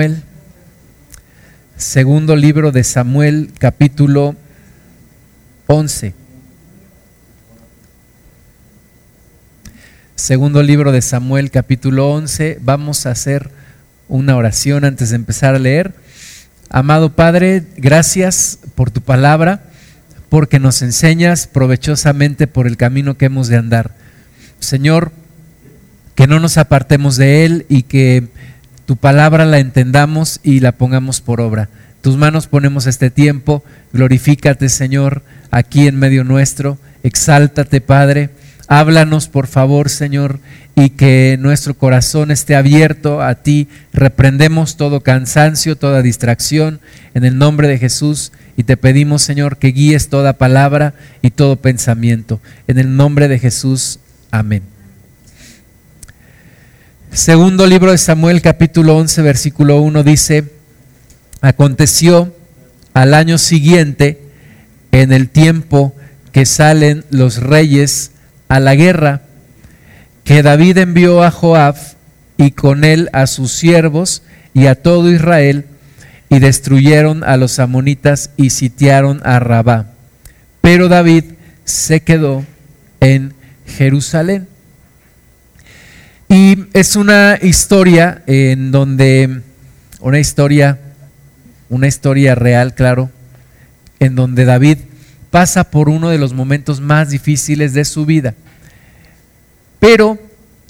Samuel, segundo libro de Samuel, capítulo 11. Segundo libro de Samuel, capítulo 11. Vamos a hacer una oración antes de empezar a leer. Amado Padre, gracias por tu palabra, porque nos enseñas provechosamente por el camino que hemos de andar. Señor, que no nos apartemos de él y que tu palabra la entendamos y la pongamos por obra. Tus manos ponemos este tiempo, glorifícate Señor aquí en medio nuestro, exáltate Padre, háblanos por favor Señor y que nuestro corazón esté abierto a ti, reprendemos todo cansancio, toda distracción en el nombre de Jesús y te pedimos Señor que guíes toda palabra y todo pensamiento. En el nombre de Jesús, amén. Segundo libro de Samuel capítulo 11 versículo 1 dice, aconteció al año siguiente, en el tiempo que salen los reyes a la guerra, que David envió a Joab y con él a sus siervos y a todo Israel, y destruyeron a los amonitas y sitiaron a Rabá. Pero David se quedó en Jerusalén. Y es una historia en donde, una historia, una historia real, claro, en donde David pasa por uno de los momentos más difíciles de su vida, pero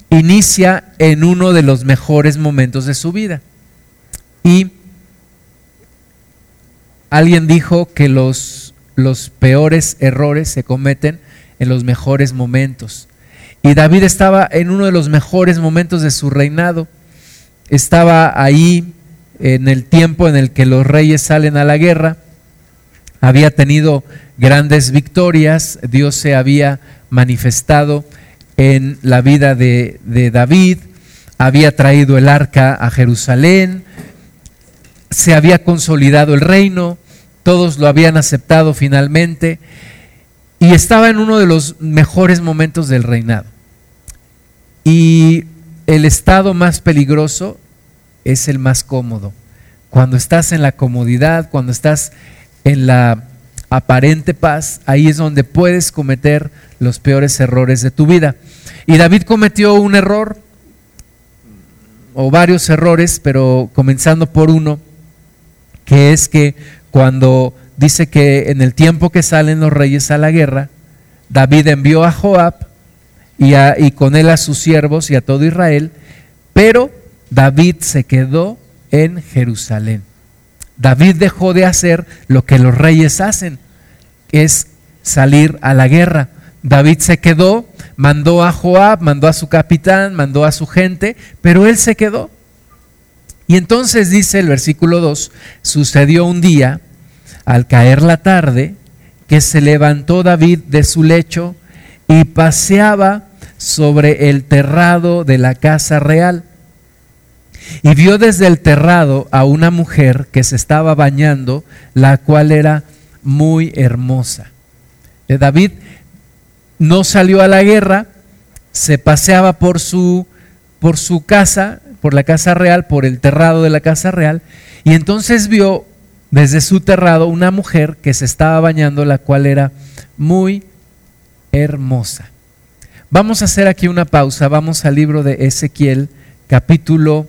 inicia en uno de los mejores momentos de su vida. Y alguien dijo que los, los peores errores se cometen en los mejores momentos. Y David estaba en uno de los mejores momentos de su reinado. Estaba ahí en el tiempo en el que los reyes salen a la guerra. Había tenido grandes victorias. Dios se había manifestado en la vida de, de David. Había traído el arca a Jerusalén. Se había consolidado el reino. Todos lo habían aceptado finalmente y estaba en uno de los mejores momentos del reinado. Y el estado más peligroso es el más cómodo. Cuando estás en la comodidad, cuando estás en la aparente paz, ahí es donde puedes cometer los peores errores de tu vida. Y David cometió un error, o varios errores, pero comenzando por uno, que es que cuando dice que en el tiempo que salen los reyes a la guerra, David envió a Joab y, con él a sus siervos y a todo Israel, pero David se quedó en Jerusalén. David dejó de hacer lo que los reyes hacen, es salir a la guerra. David se quedó, mandó a Joab, mandó a su capitán, mandó a su gente, pero él se quedó. Y entonces dice el versículo 2, sucedió un día al caer la tarde, que se levantó David de su lecho y paseaba sobre el terrado de la casa real. Y vio desde el terrado a una mujer que se estaba bañando, la cual era muy hermosa. David no salió a la guerra, se paseaba por su, por su casa, por la casa real, por el terrado de la casa real, y entonces vio desde su terrado una mujer que se estaba bañando, la cual era muy hermosa. Vamos a hacer aquí una pausa, vamos al libro de Ezequiel, capítulo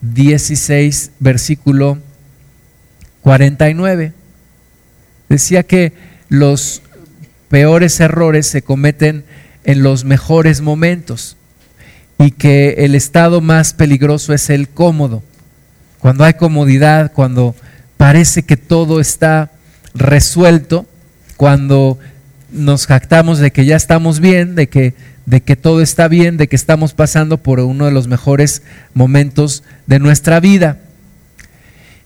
16, versículo 49. Decía que los peores errores se cometen en los mejores momentos y que el estado más peligroso es el cómodo. Cuando hay comodidad, cuando parece que todo está resuelto cuando nos jactamos de que ya estamos bien, de que, de que todo está bien, de que estamos pasando por uno de los mejores momentos de nuestra vida.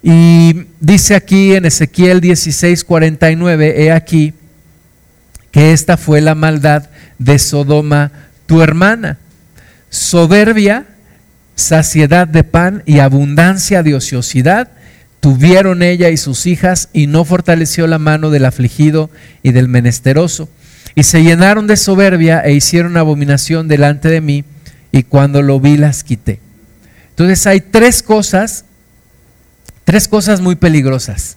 Y dice aquí en Ezequiel 16, 49, he aquí que esta fue la maldad de Sodoma, tu hermana. Soberbia, saciedad de pan y abundancia de ociosidad tuvieron ella y sus hijas, y no fortaleció la mano del afligido y del menesteroso. Y se llenaron de soberbia e hicieron abominación delante de mí, y cuando lo vi las quité. Entonces hay tres cosas Tres cosas muy peligrosas.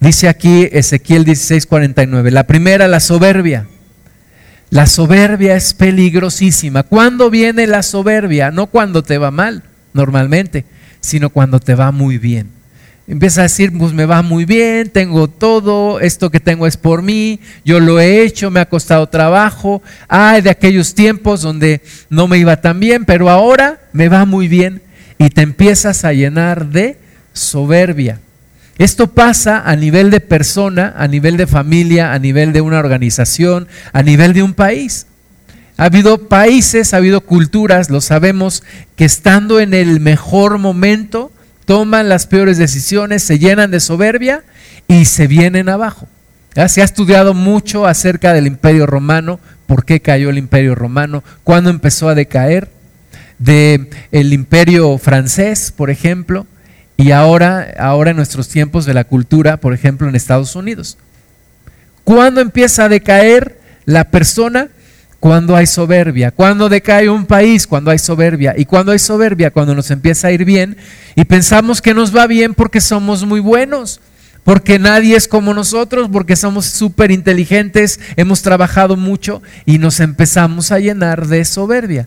Dice aquí Ezequiel 16:49. La primera, la soberbia. La soberbia es peligrosísima. ¿Cuándo viene la soberbia? No cuando te va mal, normalmente, sino cuando te va muy bien. Empieza a decir, pues me va muy bien, tengo todo, esto que tengo es por mí, yo lo he hecho, me ha costado trabajo. Ay, de aquellos tiempos donde no me iba tan bien, pero ahora me va muy bien. Y te empiezas a llenar de soberbia. Esto pasa a nivel de persona, a nivel de familia, a nivel de una organización, a nivel de un país. Ha habido países, ha habido culturas, lo sabemos, que estando en el mejor momento, toman las peores decisiones, se llenan de soberbia y se vienen abajo. Se ha estudiado mucho acerca del imperio romano, por qué cayó el imperio romano, cuándo empezó a decaer, del el imperio francés, por ejemplo, y ahora, ahora en nuestros tiempos de la cultura, por ejemplo, en Estados Unidos. ¿Cuándo empieza a decaer la persona? Cuando hay soberbia. Cuando decae un país? Cuando hay soberbia. Y cuando hay soberbia, cuando nos empieza a ir bien y pensamos que nos va bien porque somos muy buenos, porque nadie es como nosotros, porque somos súper inteligentes, hemos trabajado mucho y nos empezamos a llenar de soberbia.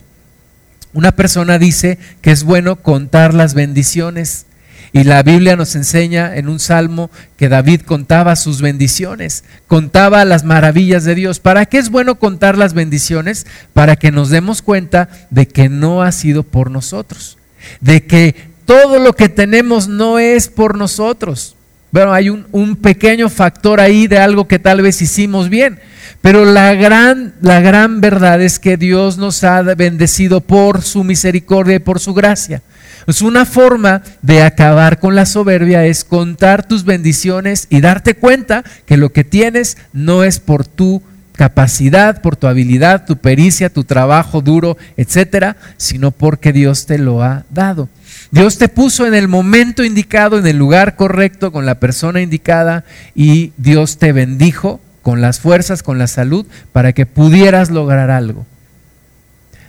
Una persona dice que es bueno contar las bendiciones y la Biblia nos enseña en un salmo que David contaba sus bendiciones, contaba las maravillas de Dios. ¿Para qué es bueno contar las bendiciones? Para que nos demos cuenta de que no ha sido por nosotros, de que todo lo que tenemos no es por nosotros. Bueno, hay un, pequeño factor ahí de algo que tal vez hicimos bien, pero la gran, la gran verdad es que Dios nos ha bendecido por su misericordia y por su gracia. Pues una forma de acabar con la soberbia es contar tus bendiciones y darte cuenta que lo que tienes no es por tu capacidad, por tu habilidad, tu pericia, tu trabajo duro, etcétera, sino porque Dios te lo ha dado. Dios te puso en el momento indicado, en el lugar correcto, con la persona indicada y Dios te bendijo con las fuerzas, con la salud, para que pudieras lograr algo.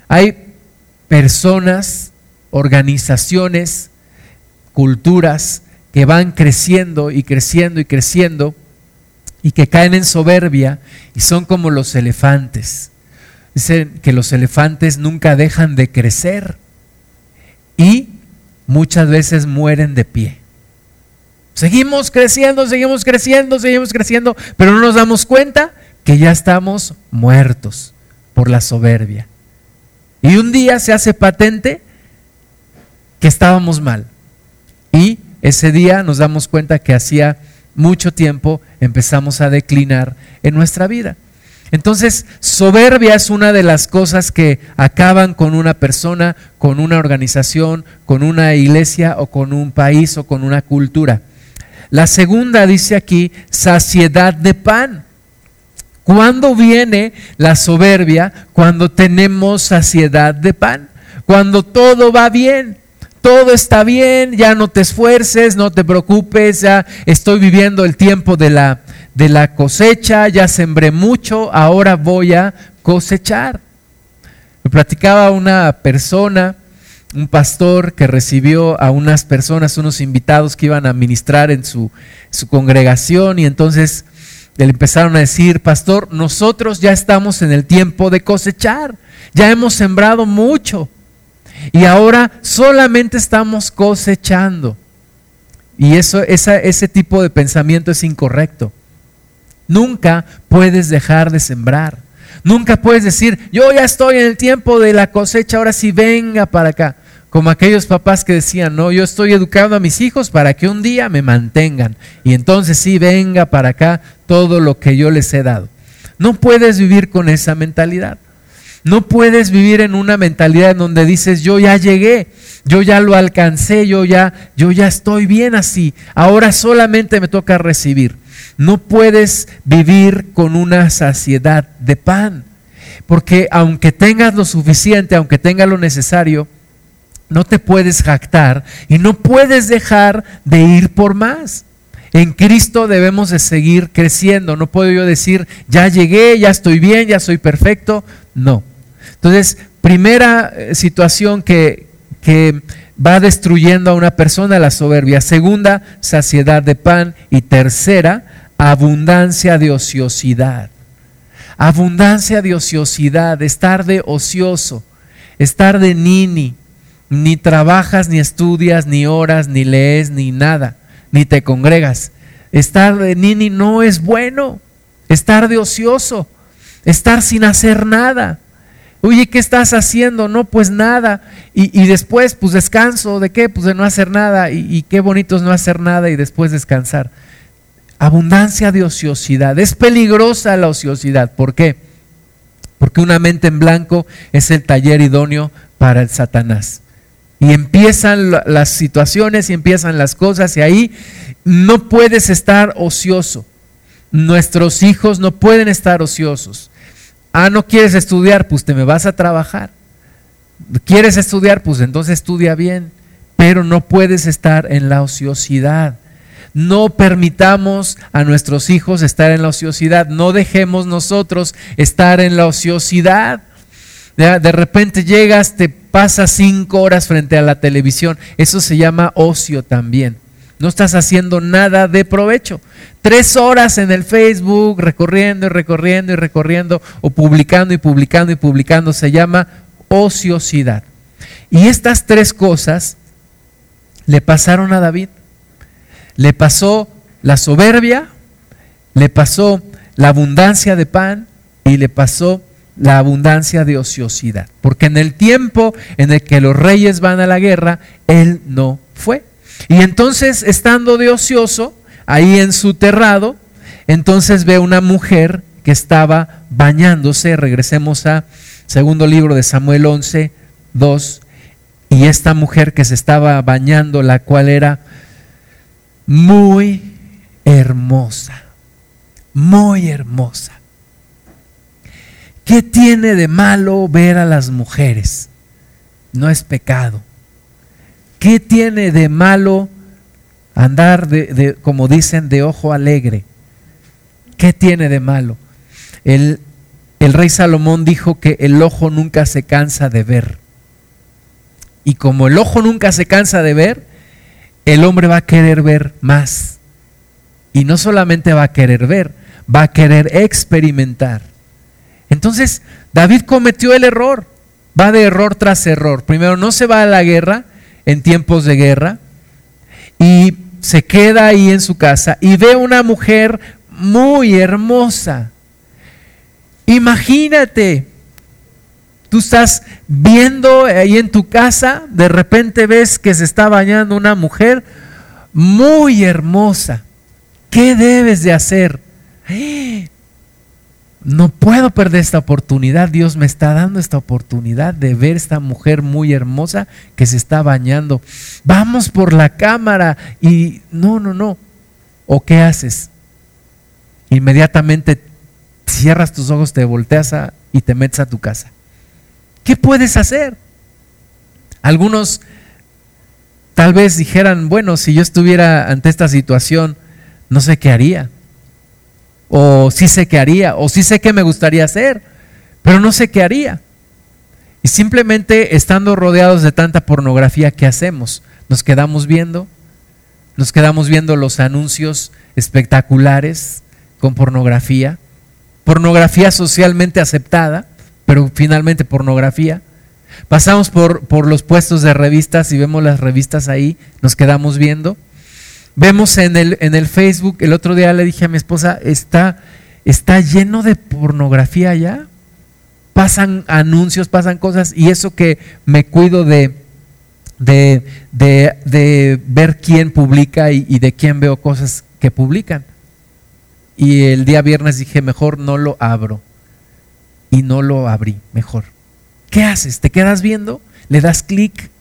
Hay personas organizaciones, culturas que van creciendo y creciendo y creciendo y que caen en soberbia y son como los elefantes. Dicen que los elefantes nunca dejan de crecer y muchas veces mueren de pie. Seguimos creciendo, seguimos creciendo, seguimos creciendo, pero no nos damos cuenta que ya estamos muertos por la soberbia. Y un día se hace patente que estábamos mal. Y ese día nos damos cuenta que hacía mucho tiempo empezamos a declinar en nuestra vida. Entonces, soberbia es una de las cosas que acaban con una persona, con una organización, con una iglesia o con un país o con una cultura. La segunda dice aquí, saciedad de pan. ¿Cuándo viene la soberbia? Cuando tenemos saciedad de pan, cuando todo va bien todo está bien, ya no te esfuerces, no te preocupes, ya estoy viviendo el tiempo de la, de la cosecha, ya sembré mucho, ahora voy a cosechar. Me platicaba una persona, un pastor que recibió a unas personas, unos invitados que iban a ministrar en su, su congregación y entonces le empezaron a decir, pastor, nosotros ya estamos en el tiempo de cosechar, ya hemos sembrado mucho y ahora solamente estamos cosechando. Y eso, ese tipo de pensamiento es incorrecto. Nunca puedes dejar de sembrar. Nunca puedes decir, yo ya estoy en el tiempo de la cosecha, ahora sí venga para acá. Como aquellos papás que decían, no, yo estoy educando a mis hijos para que un día me mantengan. Y entonces sí venga para acá todo lo que yo les he dado. No puedes vivir con esa mentalidad. No puedes vivir en una mentalidad en donde dices, yo ya llegué, yo ya lo alcancé, yo ya, yo ya estoy bien así, ahora solamente me toca recibir. No puedes vivir con una saciedad de pan, porque aunque tengas lo suficiente, aunque tengas lo necesario, no te puedes jactar y no puedes dejar de ir por más. En Cristo debemos de seguir creciendo. No puedo yo decir, ya llegué, ya estoy bien, ya soy perfecto. No. Entonces, primera eh, situación que, va destruyendo a una persona la soberbia. Segunda, saciedad de pan. Y tercera, abundancia de ociosidad. Abundancia de ociosidad, estar de ocioso, estar de nini. Ni trabajas, ni estudias, ni oras, ni lees, ni nada, ni te congregas. Estar de nini no es bueno. Estar de ocioso, estar sin hacer nada. Oye, ¿qué estás haciendo? No, pues nada. Y, después, pues descanso. ¿De qué? Pues de no hacer nada. Y, y, qué bonito es no hacer nada y después descansar. Abundancia de ociosidad. Es peligrosa la ociosidad. ¿Por qué? Porque una mente en blanco es el taller idóneo para el Satanás. Y empiezan las situaciones y empiezan las cosas y ahí no puedes estar ocioso. Nuestros hijos no pueden estar ociosos. Ah, no quieres estudiar, pues te me vas a trabajar. ¿Quieres estudiar? Pues entonces estudia bien, pero no puedes estar en la ociosidad. No permitamos a nuestros hijos estar en la ociosidad, no dejemos nosotros estar en la ociosidad. De repente llegas, te pasas cinco horas frente a la televisión, eso se llama ocio también. No estás haciendo nada de provecho. Tres horas en el Facebook recorriendo y recorriendo y recorriendo o publicando y publicando y publicando se llama ociosidad. Y estas tres cosas le pasaron a David. Le pasó la soberbia, le pasó la abundancia de pan y le pasó la abundancia de ociosidad. Porque en el tiempo en el que los reyes van a la guerra, él no fue. Y entonces, estando de ocioso, ahí en su terrado, entonces ve una mujer que estaba bañándose. Regresemos a segundo libro de Samuel 11, 2. Y esta mujer que se estaba bañando, la cual era muy hermosa, muy hermosa. ¿Qué tiene de malo ver a las mujeres? No es pecado. ¿Qué tiene de malo andar, de, como dicen, de ojo alegre? ¿Qué tiene de malo? El, el rey Salomón dijo que el ojo nunca se cansa de ver. Y como el ojo nunca se cansa de ver, el hombre va a querer ver más. Y no solamente va a querer ver, va a querer experimentar. Entonces, David cometió el error. Va de error tras error. Primero, no se va a la guerra en tiempos de guerra y se queda ahí en su casa y ve una mujer muy hermosa. Imagínate, tú estás viendo ahí en tu casa, de repente ves que se está bañando una mujer muy hermosa. ¿Qué debes de hacer? No puedo perder esta oportunidad. Dios me está dando esta oportunidad de ver esta mujer muy hermosa que se está bañando. Vamos por la cámara y no, no, no. ¿O qué haces? Inmediatamente cierras tus ojos, te volteas y te metes a tu casa. ¿Qué puedes hacer? Algunos tal vez dijeran, bueno, si yo estuviera ante esta situación, no sé qué haría o sí sé qué haría, o sí sé qué me gustaría hacer, pero no sé qué haría. Y simplemente estando rodeados de tanta pornografía, ¿qué hacemos? Nos quedamos viendo, nos quedamos viendo los anuncios espectaculares con pornografía, pornografía socialmente aceptada, pero finalmente pornografía. Pasamos por, por los puestos de revistas y vemos las revistas ahí, nos quedamos viendo Vemos en el, en el Facebook, el otro día le dije a mi esposa, está, está lleno de pornografía ya. Pasan anuncios, pasan cosas, y eso que me cuido de, de, de, ver quién publica y, y de quién veo cosas que publican. Y el día viernes dije, mejor no lo abro. Y no lo abrí, mejor. ¿Qué haces? ¿Te quedas viendo? ¿Le das clic?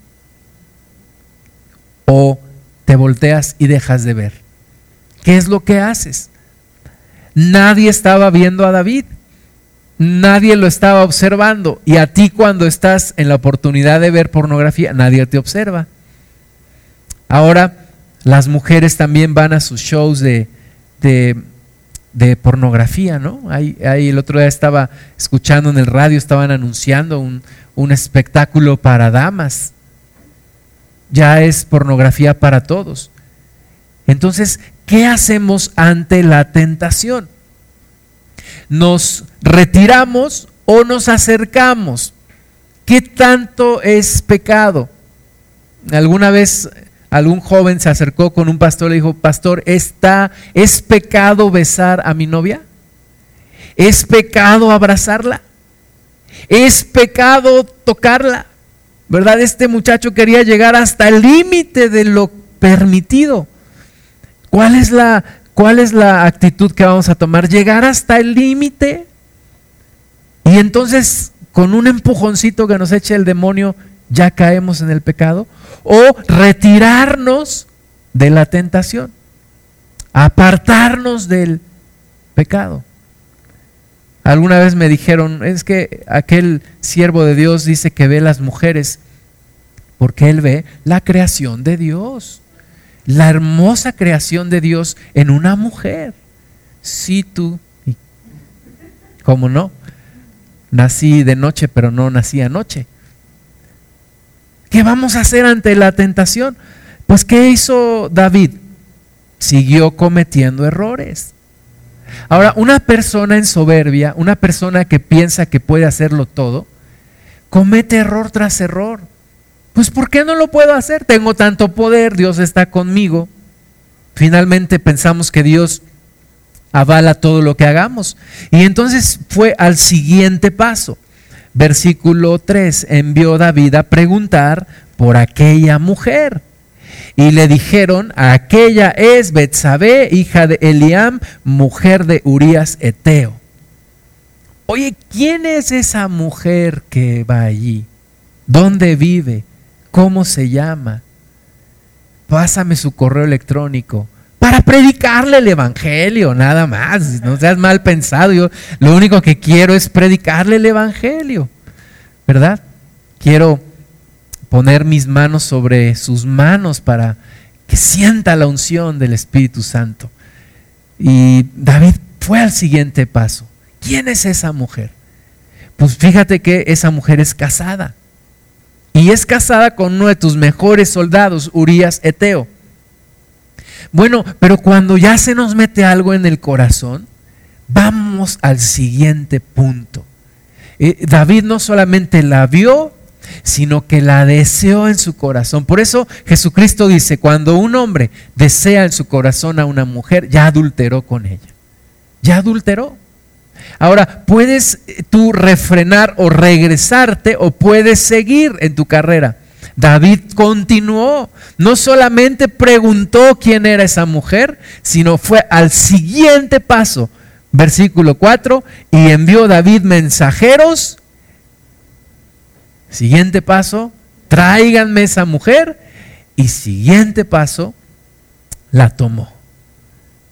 ¿O te volteas y dejas de ver. ¿Qué es lo que haces? Nadie estaba viendo a David. Nadie lo estaba observando. Y a ti cuando estás en la oportunidad de ver pornografía, nadie te observa. Ahora, las mujeres también van a sus shows de, de, pornografía, ¿no? Ahí, el otro día estaba escuchando en el radio, estaban anunciando un, un espectáculo para damas ya es pornografía para todos. Entonces, ¿qué hacemos ante la tentación? ¿Nos retiramos o nos acercamos? ¿Qué tanto es pecado? Alguna vez algún joven se acercó con un pastor y le dijo, pastor, ¿está, ¿es pecado besar a mi novia? ¿Es pecado abrazarla? ¿Es pecado tocarla? ¿Verdad? Este muchacho quería llegar hasta el límite de lo permitido. ¿Cuál es la, cuál es la actitud que vamos a tomar? Llegar hasta el límite. Y entonces, con un empujoncito que nos eche el demonio, ya caemos en el pecado. O retirarnos de la tentación. Apartarnos del pecado. Alguna vez me dijeron, es que aquel siervo de Dios dice que ve las mujeres porque él ve la creación de Dios, la hermosa creación de Dios en una mujer. Si tú, ¿cómo no? Nací de noche, pero no nací anoche. ¿Qué vamos a hacer ante la tentación? Pues ¿qué hizo David? Siguió cometiendo errores. Ahora, una persona en soberbia, una persona que piensa que puede hacerlo todo, comete error tras error. Pues ¿por qué no lo puedo hacer? Tengo tanto poder, Dios está conmigo. Finalmente pensamos que Dios avala todo lo que hagamos. Y entonces fue al siguiente paso. Versículo 3, envió David a preguntar por aquella mujer. Y le dijeron, aquella es Betsabé, hija de Eliam, mujer de Urías Eteo. Oye, ¿quién es esa mujer que va allí? ¿Dónde vive? ¿Cómo se llama? Pásame su correo electrónico para predicarle el evangelio, nada más. No seas mal pensado. Yo lo único que quiero es predicarle el evangelio, ¿verdad? Quiero poner mis manos sobre sus manos para que sienta la unción del Espíritu Santo. Y David fue al siguiente paso. ¿Quién es esa mujer? Pues fíjate que esa mujer es casada. Y es casada con uno de tus mejores soldados, Urias Eteo. Bueno, pero cuando ya se nos mete algo en el corazón, vamos al siguiente punto. Eh, David no solamente la vio, sino que la deseó en su corazón. Por eso Jesucristo dice, cuando un hombre desea en su corazón a una mujer, ya adulteró con ella. Ya adulteró. Ahora, puedes eh, tú refrenar o regresarte o puedes seguir en tu carrera. David continuó, no solamente preguntó quién era esa mujer, sino fue al siguiente paso. Versículo 4, y envió David mensajeros Siguiente paso, tráiganme esa mujer. Y siguiente paso, la tomó.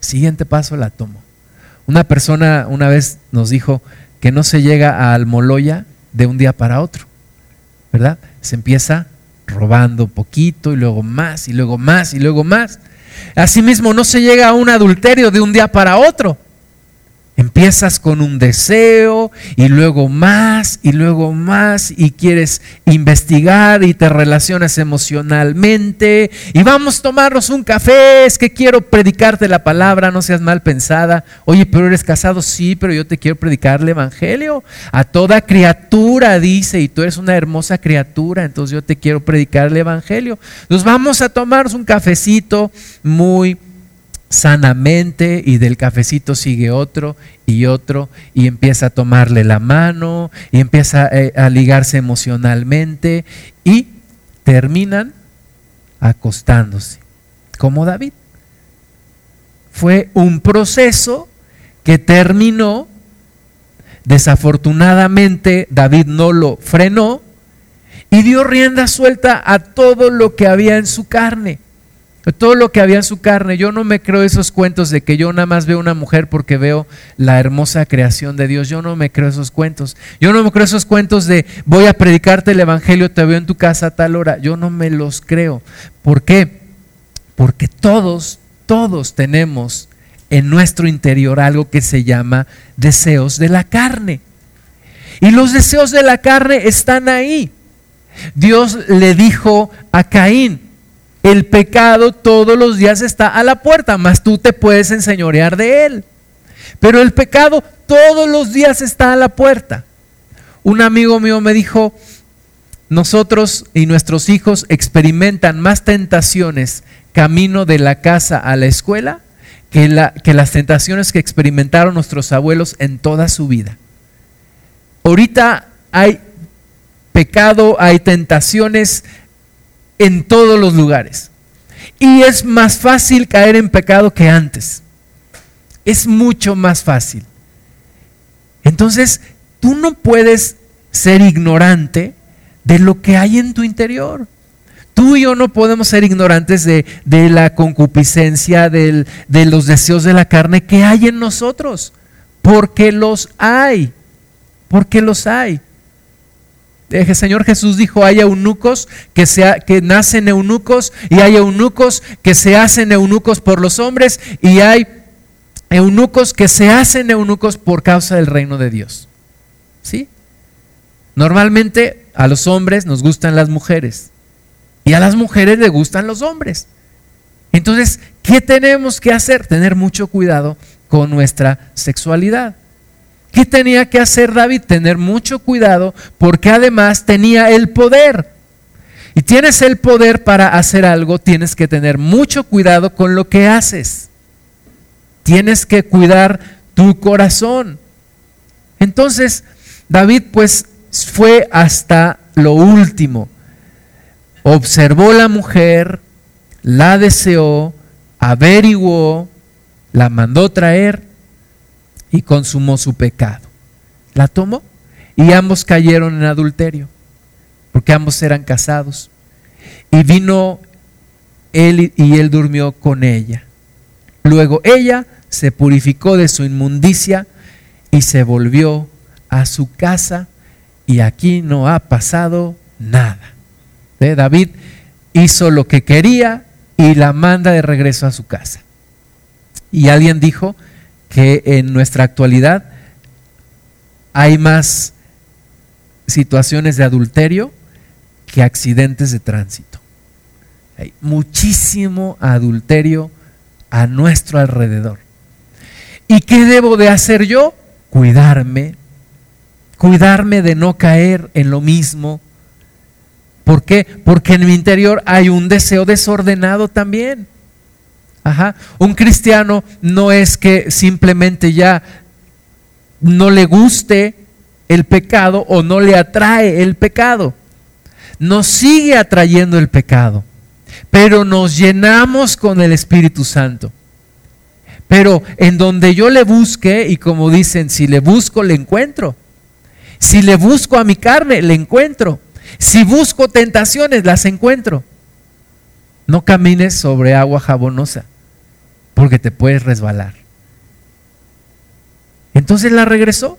Siguiente paso, la tomó. Una persona una vez nos dijo que no se llega a Almoloya de un día para otro, ¿verdad? Se empieza robando poquito y luego más y luego más y luego más. Asimismo, no se llega a un adulterio de un día para otro. Empiezas con un deseo y luego más y luego más y quieres investigar y te relacionas emocionalmente y vamos a tomarnos un café, es que quiero predicarte la palabra, no seas mal pensada. Oye, pero eres casado, sí, pero yo te quiero predicar el Evangelio. A toda criatura dice, y tú eres una hermosa criatura, entonces yo te quiero predicar el Evangelio. Nos vamos a tomarnos un cafecito muy sanamente y del cafecito sigue otro y otro y empieza a tomarle la mano y empieza eh, a, ligarse emocionalmente y terminan acostándose, como David. Fue un proceso que terminó, desafortunadamente David no lo frenó y dio rienda suelta a todo lo que había en su carne todo lo que había en su carne. Yo no me creo esos cuentos de que yo nada más veo una mujer porque veo la hermosa creación de Dios. Yo no me creo esos cuentos. Yo no me creo esos cuentos de voy a predicarte el Evangelio, te veo en tu casa a tal hora. Yo no me los creo. ¿Por qué? Porque todos, todos tenemos en nuestro interior algo que se llama deseos de la carne. Y los deseos de la carne están ahí. Dios le dijo a Caín, el pecado todos los días está a la puerta, más tú te puedes enseñorear de él. Pero el pecado todos los días está a la puerta. Un amigo mío me dijo, nosotros y nuestros hijos experimentan más tentaciones camino de la casa a la escuela que, que las tentaciones que experimentaron nuestros abuelos en toda su vida. Ahorita hay pecado, hay tentaciones en todos los lugares. Y es más fácil caer en pecado que antes. Es mucho más fácil. Entonces, tú no puedes ser ignorante de lo que hay en tu interior. Tú y yo no podemos ser ignorantes de, la concupiscencia, de los deseos de la carne que hay en nosotros, porque los hay, porque los hay. El Señor Jesús dijo, hay eunucos que, que nacen eunucos y hay eunucos que se hacen eunucos por los hombres y hay eunucos que se hacen eunucos por causa del reino de Dios. ¿Sí? Normalmente a los hombres nos gustan las mujeres y a las mujeres les gustan los hombres. Entonces, ¿qué tenemos que hacer? Tener mucho cuidado con nuestra sexualidad. ¿Qué tenía que hacer David? Tener mucho cuidado porque además tenía el poder. Y tienes el poder para hacer algo, tienes que tener mucho cuidado con lo que haces. Tienes que cuidar tu corazón. Entonces, David pues fue hasta lo último. Observó la mujer, la deseó, averiguó, la mandó traer y consumó su pecado. La tomó y ambos cayeron en adulterio, porque ambos eran casados. Y vino él y él durmió con ella. Luego ella se purificó de su inmundicia y se volvió a su casa y aquí no ha pasado nada. David hizo lo que quería y la manda de regreso a su casa. Y alguien dijo, que en nuestra actualidad hay más situaciones de adulterio que accidentes de tránsito. Hay muchísimo adulterio a nuestro alrededor. ¿Y qué debo de hacer yo? Cuidarme, cuidarme de no caer en lo mismo. ¿Por qué? Porque en mi interior hay un deseo desordenado también. Un cristiano no es que simplemente ya no le guste el pecado o no le atrae el pecado. Nos sigue atrayendo el pecado, pero nos llenamos con el Espíritu Santo. Pero en donde yo le busque, y como dicen, si le busco, le encuentro. Si le busco a mi carne, le encuentro. Si busco tentaciones, las encuentro. No camines sobre agua jabonosa porque te puedes resbalar. Entonces la regresó.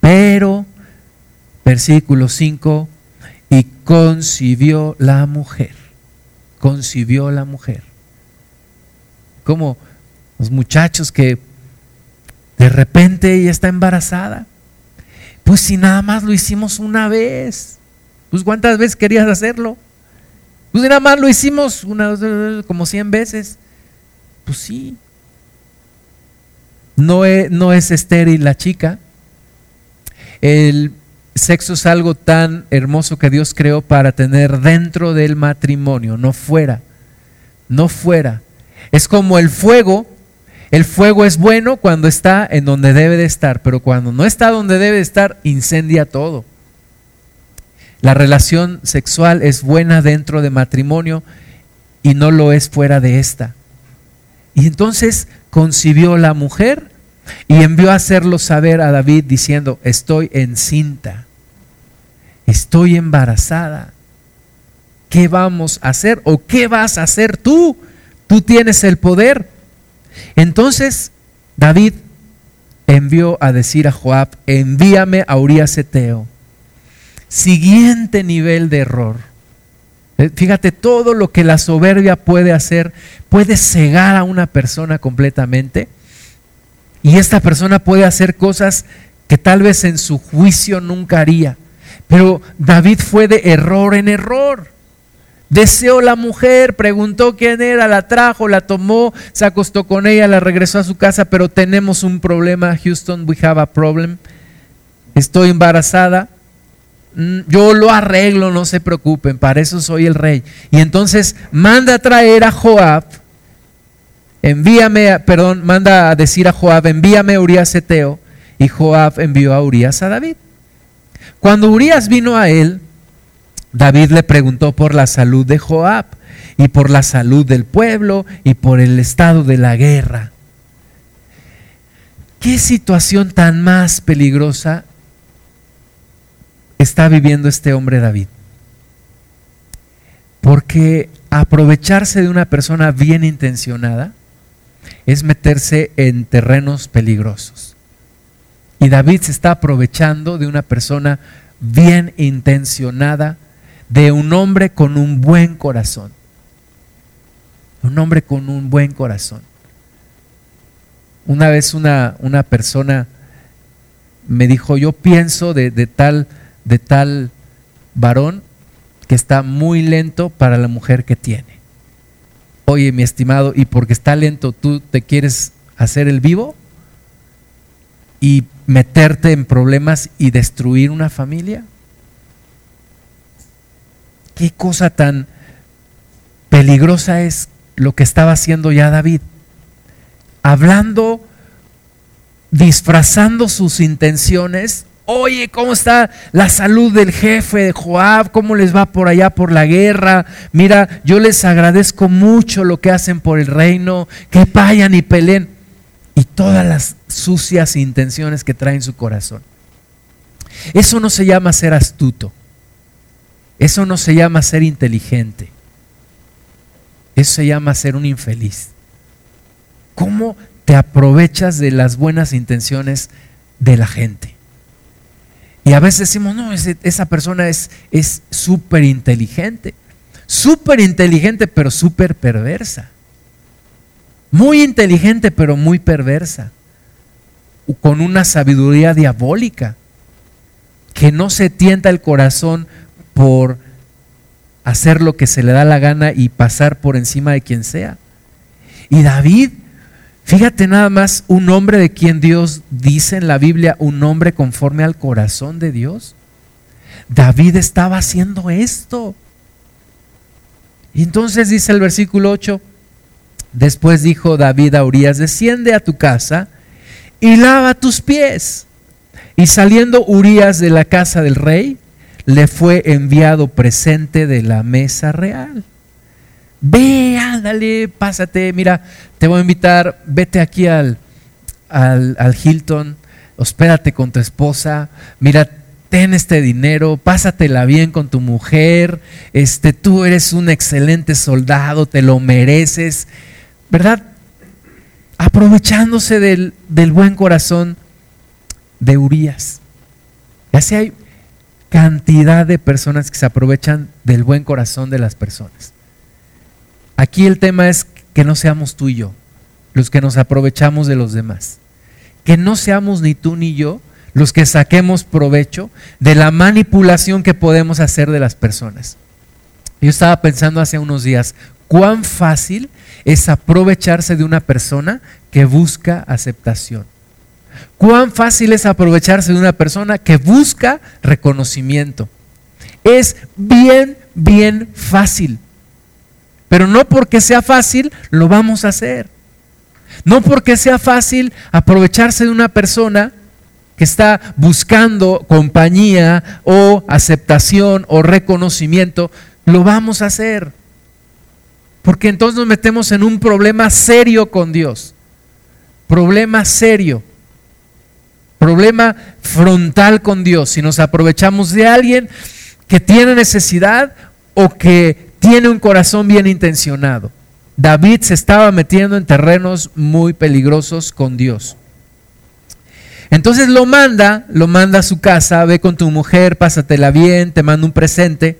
Pero, versículo 5, y concibió la mujer. Concibió la mujer. Como los muchachos que de repente ella está embarazada. Pues si nada más lo hicimos una vez. Pues cuántas veces querías hacerlo. Pues nada más lo hicimos una, como 100 veces. Pues sí. No es, no es estéril la chica. El sexo es algo tan hermoso que Dios creó para tener dentro del matrimonio, no fuera. No fuera. Es como el fuego. El fuego es bueno cuando está en donde debe de estar, pero cuando no está donde debe de estar, incendia todo. La relación sexual es buena dentro de matrimonio y no lo es fuera de esta. Y entonces concibió la mujer y envió a hacerlo saber a David diciendo, estoy encinta, estoy embarazada. ¿Qué vamos a hacer o qué vas a hacer tú? Tú tienes el poder. Entonces David envió a decir a Joab, envíame a Urias Eteo. Siguiente nivel de error. Eh, fíjate todo lo que la soberbia puede hacer, puede cegar a una persona completamente. Y esta persona puede hacer cosas que tal vez en su juicio nunca haría. Pero David fue de error en error. Deseó la mujer, preguntó quién era, la trajo, la tomó, se acostó con ella, la regresó a su casa, pero tenemos un problema, Houston, we have a problem. Estoy embarazada, yo lo arreglo, no se preocupen, para eso soy el rey. Y entonces manda a traer a Joab, envíame, perdón, manda a decir a Joab, envíame a Urias Eteo, y Joab envió a Urias a David. Cuando Urias vino a él, David le preguntó por la salud de Joab y por la salud del pueblo y por el estado de la guerra. ¿Qué situación tan más peligrosa está viviendo este hombre David? Porque aprovecharse de una persona bien intencionada es meterse en terrenos peligrosos. Y David se está aprovechando de una persona bien intencionada, de un hombre con un buen corazón. Un hombre con un buen corazón. Una vez una, una persona me dijo, yo pienso de, de, tal, de tal varón que está muy lento para la mujer que tiene. Oye, mi estimado, ¿y porque está lento tú te quieres hacer el vivo? ¿Y meterte en problemas y destruir una familia? Qué cosa tan peligrosa es lo que estaba haciendo ya David. Hablando, disfrazando sus intenciones Oye, ¿cómo está la salud del jefe de Joab? ¿Cómo les va por allá por la guerra? Mira, yo les agradezco mucho lo que hacen por el reino, que vayan y peleen. Y todas las sucias intenciones que traen su corazón. Eso no se llama ser astuto. Eso no se llama ser inteligente. Eso se llama ser un infeliz. ¿Cómo te aprovechas de las buenas intenciones de la gente? Y a veces decimos, no, esa persona es súper inteligente. Súper inteligente, pero súper perversa. Muy inteligente, pero muy perversa. Con una sabiduría diabólica. Que no se tienta el corazón por hacer lo que se le da la gana y pasar por encima de quien sea. Y David Fíjate nada más, un hombre de quien Dios dice en la Biblia, un hombre conforme al corazón de Dios. David estaba haciendo esto. Y entonces dice el versículo 8, después dijo David a Urias, desciende a tu casa y lava tus pies. Y saliendo Urias de la casa del rey, le fue enviado presente de la mesa real. Ve, ándale, pásate, mira, te voy a invitar, vete aquí al, al, Hilton, hospédate con tu esposa, mira, ten este dinero, pásatela bien con tu mujer, este, tú eres un excelente soldado, te lo mereces, ¿verdad? Aprovechándose del, del buen corazón de Urias. Y así hay cantidad de personas que se aprovechan del buen corazón de las personas. Aquí el tema es que no seamos tú y yo los que nos aprovechamos de los demás. Que no seamos ni tú ni yo los que saquemos provecho de la manipulación que podemos hacer de las personas. Yo estaba pensando hace unos días, cuán fácil es aprovecharse de una persona que busca aceptación. Cuán fácil es aprovecharse de una persona que busca reconocimiento. Es bien, bien fácil. Pero no porque sea fácil, lo vamos a hacer. No porque sea fácil aprovecharse de una persona que está buscando compañía o aceptación o reconocimiento, lo vamos a hacer. Porque entonces nos metemos en un problema serio con Dios. Problema serio. Problema frontal con Dios. Si nos aprovechamos de alguien que tiene necesidad o que tiene un corazón bien intencionado. David se estaba metiendo en terrenos muy peligrosos con Dios. Entonces lo manda, lo manda a su casa, ve con tu mujer, pásatela bien, te manda un presente.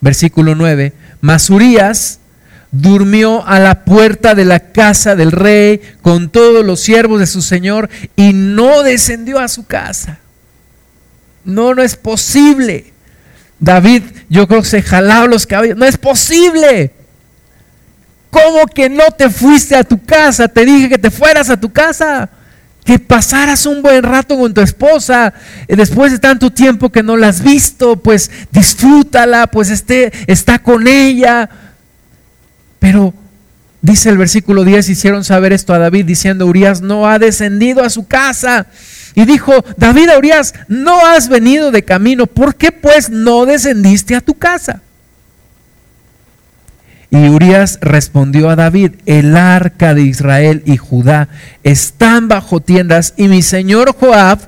Versículo 9. Masurías durmió a la puerta de la casa del rey con todos los siervos de su señor y no descendió a su casa. No, no es posible. David, yo creo que se jalaba los cabellos. No es posible. ¿Cómo que no te fuiste a tu casa? Te dije que te fueras a tu casa. Que pasaras un buen rato con tu esposa. Después de tanto tiempo que no la has visto, pues disfrútala, pues esté, está con ella. Pero dice el versículo 10, hicieron saber esto a David diciendo, Urias no ha descendido a su casa. Y dijo, David a Urias, no has venido de camino, ¿por qué pues no descendiste a tu casa? Y Urias respondió a David, el arca de Israel y Judá están bajo tiendas y mi señor Joab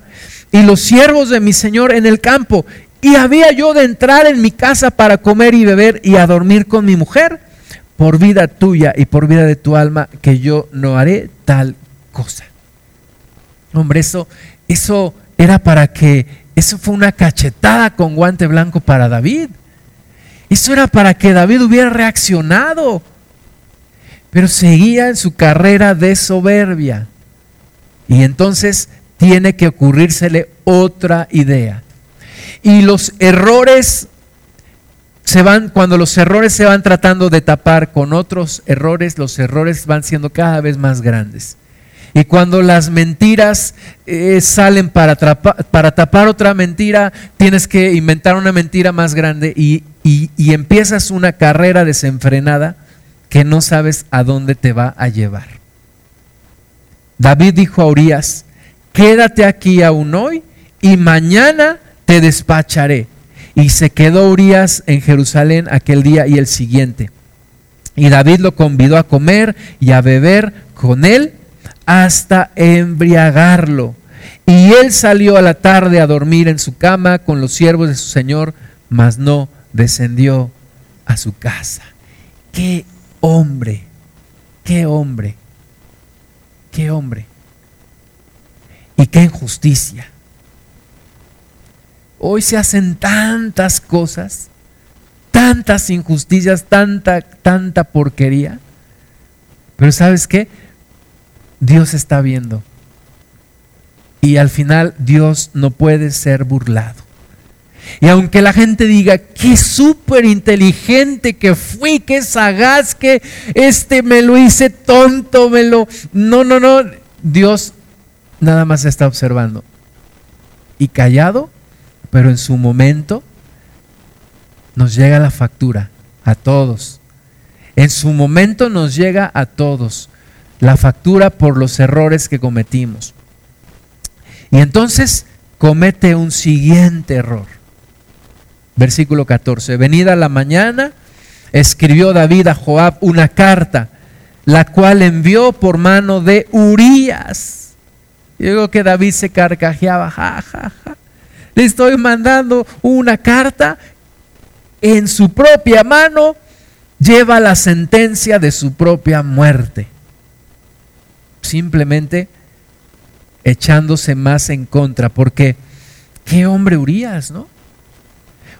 y los siervos de mi señor en el campo. Y había yo de entrar en mi casa para comer y beber y a dormir con mi mujer, por vida tuya y por vida de tu alma, que yo no haré tal cosa. Hombre, eso, eso era para que, eso fue una cachetada con guante blanco para David. Eso era para que David hubiera reaccionado. Pero seguía en su carrera de soberbia. Y entonces tiene que ocurrírsele otra idea. Y los errores se van, cuando los errores se van tratando de tapar con otros errores, los errores van siendo cada vez más grandes. Y cuando las mentiras eh, salen para, tapar otra mentira, tienes que inventar una mentira más grande y, y empiezas una carrera desenfrenada que no sabes a dónde te va a llevar. David dijo a Urias, quédate aquí aún hoy y mañana te despacharé. Y se quedó Urias en Jerusalén aquel día y el siguiente. Y David lo convidó a comer y a beber con él hasta embriagarlo. Y él salió a la tarde a dormir en su cama con los siervos de su señor, mas no descendió a su casa. ¡Qué hombre! ¡Qué hombre! ¡Qué hombre! Y qué injusticia. Hoy se hacen tantas cosas, tantas injusticias, tanta, tanta porquería. Pero ¿sabes qué? Dios está viendo. Y al final Dios no puede ser burlado. Y aunque la gente diga, qué súper inteligente que fui, qué sagaz, que este me lo hice tonto, me lo... No, no, no. Dios nada más está observando. Y callado, pero en su momento nos llega la factura a todos. En su momento nos llega a todos la factura por los errores que cometimos. Y entonces comete un siguiente error. Versículo 14. Venida la mañana, escribió David a Joab una carta, la cual envió por mano de Urías. Y digo que David se carcajeaba, ja, ja, ja. Le estoy mandando una carta en su propia mano, lleva la sentencia de su propia muerte simplemente echándose más en contra, porque qué hombre Urias, ¿no?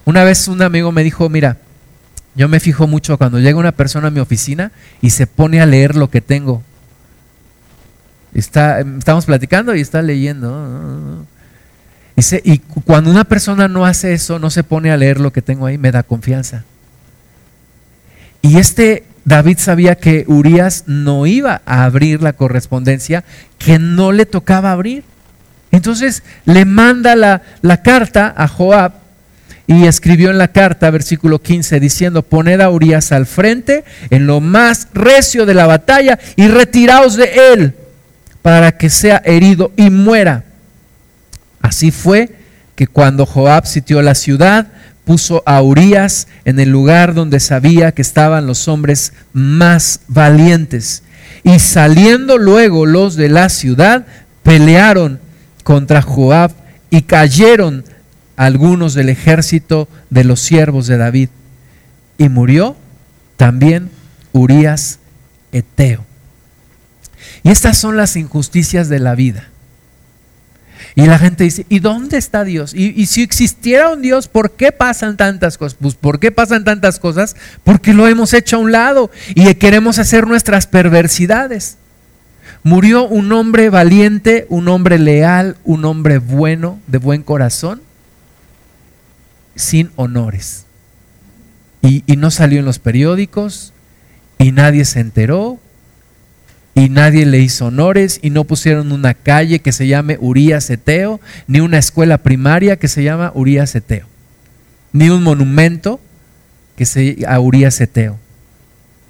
Una vez un amigo me dijo, mira, yo me fijo mucho cuando llega una persona a mi oficina y se pone a leer lo que tengo. Está, estamos platicando y está leyendo. y cuando una persona no hace eso, no se pone a leer lo que tengo ahí, me da confianza. Y este David sabía que Urias no iba a abrir la correspondencia que no le tocaba abrir. Entonces le manda la, carta a Joab y escribió en la carta, versículo 15, diciendo, poned a Urias al frente en lo más recio de la batalla y retiraos de él para que sea herido y muera. Así fue que cuando Joab sitió la ciudad, puso a Urias en el lugar donde sabía que estaban los hombres más valientes. Y saliendo luego los de la ciudad, pelearon contra Joab y cayeron algunos del ejército de los siervos de David. Y murió también Urias Eteo. Y estas son las injusticias de la vida. Y la gente dice, ¿y dónde está Dios? Y, si existiera un Dios, ¿por qué pasan tantas cosas? Pues ¿por qué pasan tantas cosas? Porque lo hemos hecho a un lado y queremos hacer nuestras perversidades. Murió un hombre valiente, un hombre leal, un hombre bueno, de buen corazón. sin honores. Y, y no salió en los periódicos, y nadie se enteró, y nadie le hizo honores y no pusieron una calle que se llame Urías Eteo, ni una escuela primaria que se llama Urías Eteo, ni un monumento que se a Urías Eteo.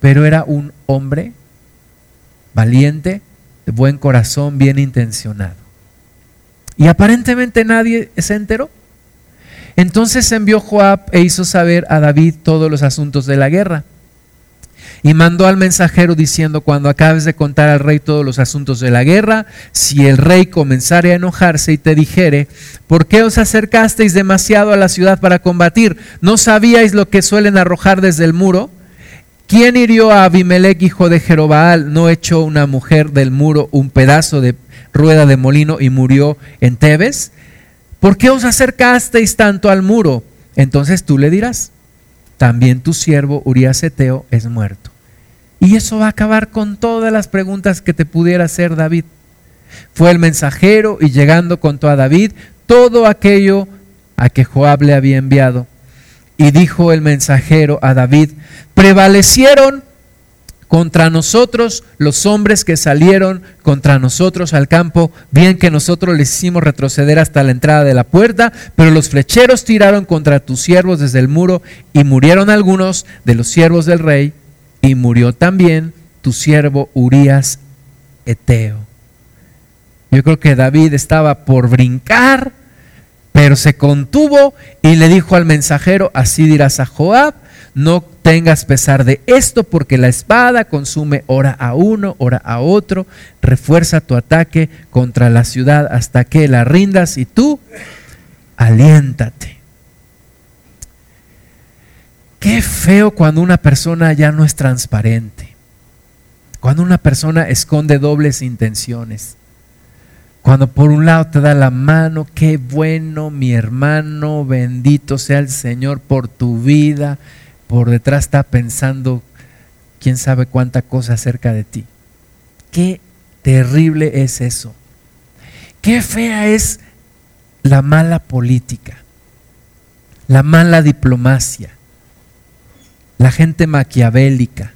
Pero era un hombre valiente, de buen corazón, bien intencionado. Y aparentemente nadie se enteró. Entonces envió Joab e hizo saber a David todos los asuntos de la guerra. Y mandó al mensajero diciendo, cuando acabes de contar al rey todos los asuntos de la guerra, si el rey comenzare a enojarse y te dijere, ¿por qué os acercasteis demasiado a la ciudad para combatir? ¿No sabíais lo que suelen arrojar desde el muro? ¿Quién hirió a Abimelech, hijo de Jerobaal? ¿No echó una mujer del muro un pedazo de rueda de molino y murió en Tebes? ¿Por qué os acercasteis tanto al muro? Entonces tú le dirás, también tu siervo Urias Eteo es muerto. Y eso va a acabar con todas las preguntas que te pudiera hacer David. Fue el mensajero y llegando contó a David todo aquello a que Joab le había enviado. Y dijo el mensajero a David, prevalecieron contra nosotros los hombres que salieron contra nosotros al campo, bien que nosotros les hicimos retroceder hasta la entrada de la puerta, pero los flecheros tiraron contra tus siervos desde el muro y murieron algunos de los siervos del rey y murió también tu siervo Urías Eteo. Yo creo que David estaba por brincar, pero se contuvo y le dijo al mensajero, así dirás a Joab, no tengas pesar de esto, porque la espada consume hora a uno, hora a otro, refuerza tu ataque contra la ciudad hasta que la rindas y tú aliéntate. Qué feo cuando una persona ya no es transparente, cuando una persona esconde dobles intenciones. Cuando por un lado te da la mano, qué bueno mi hermano, bendito sea el Señor por tu vida, por detrás está pensando quién sabe cuánta cosa acerca de ti. Qué terrible es eso. Qué fea es la mala política, la mala diplomacia, la gente maquiavélica,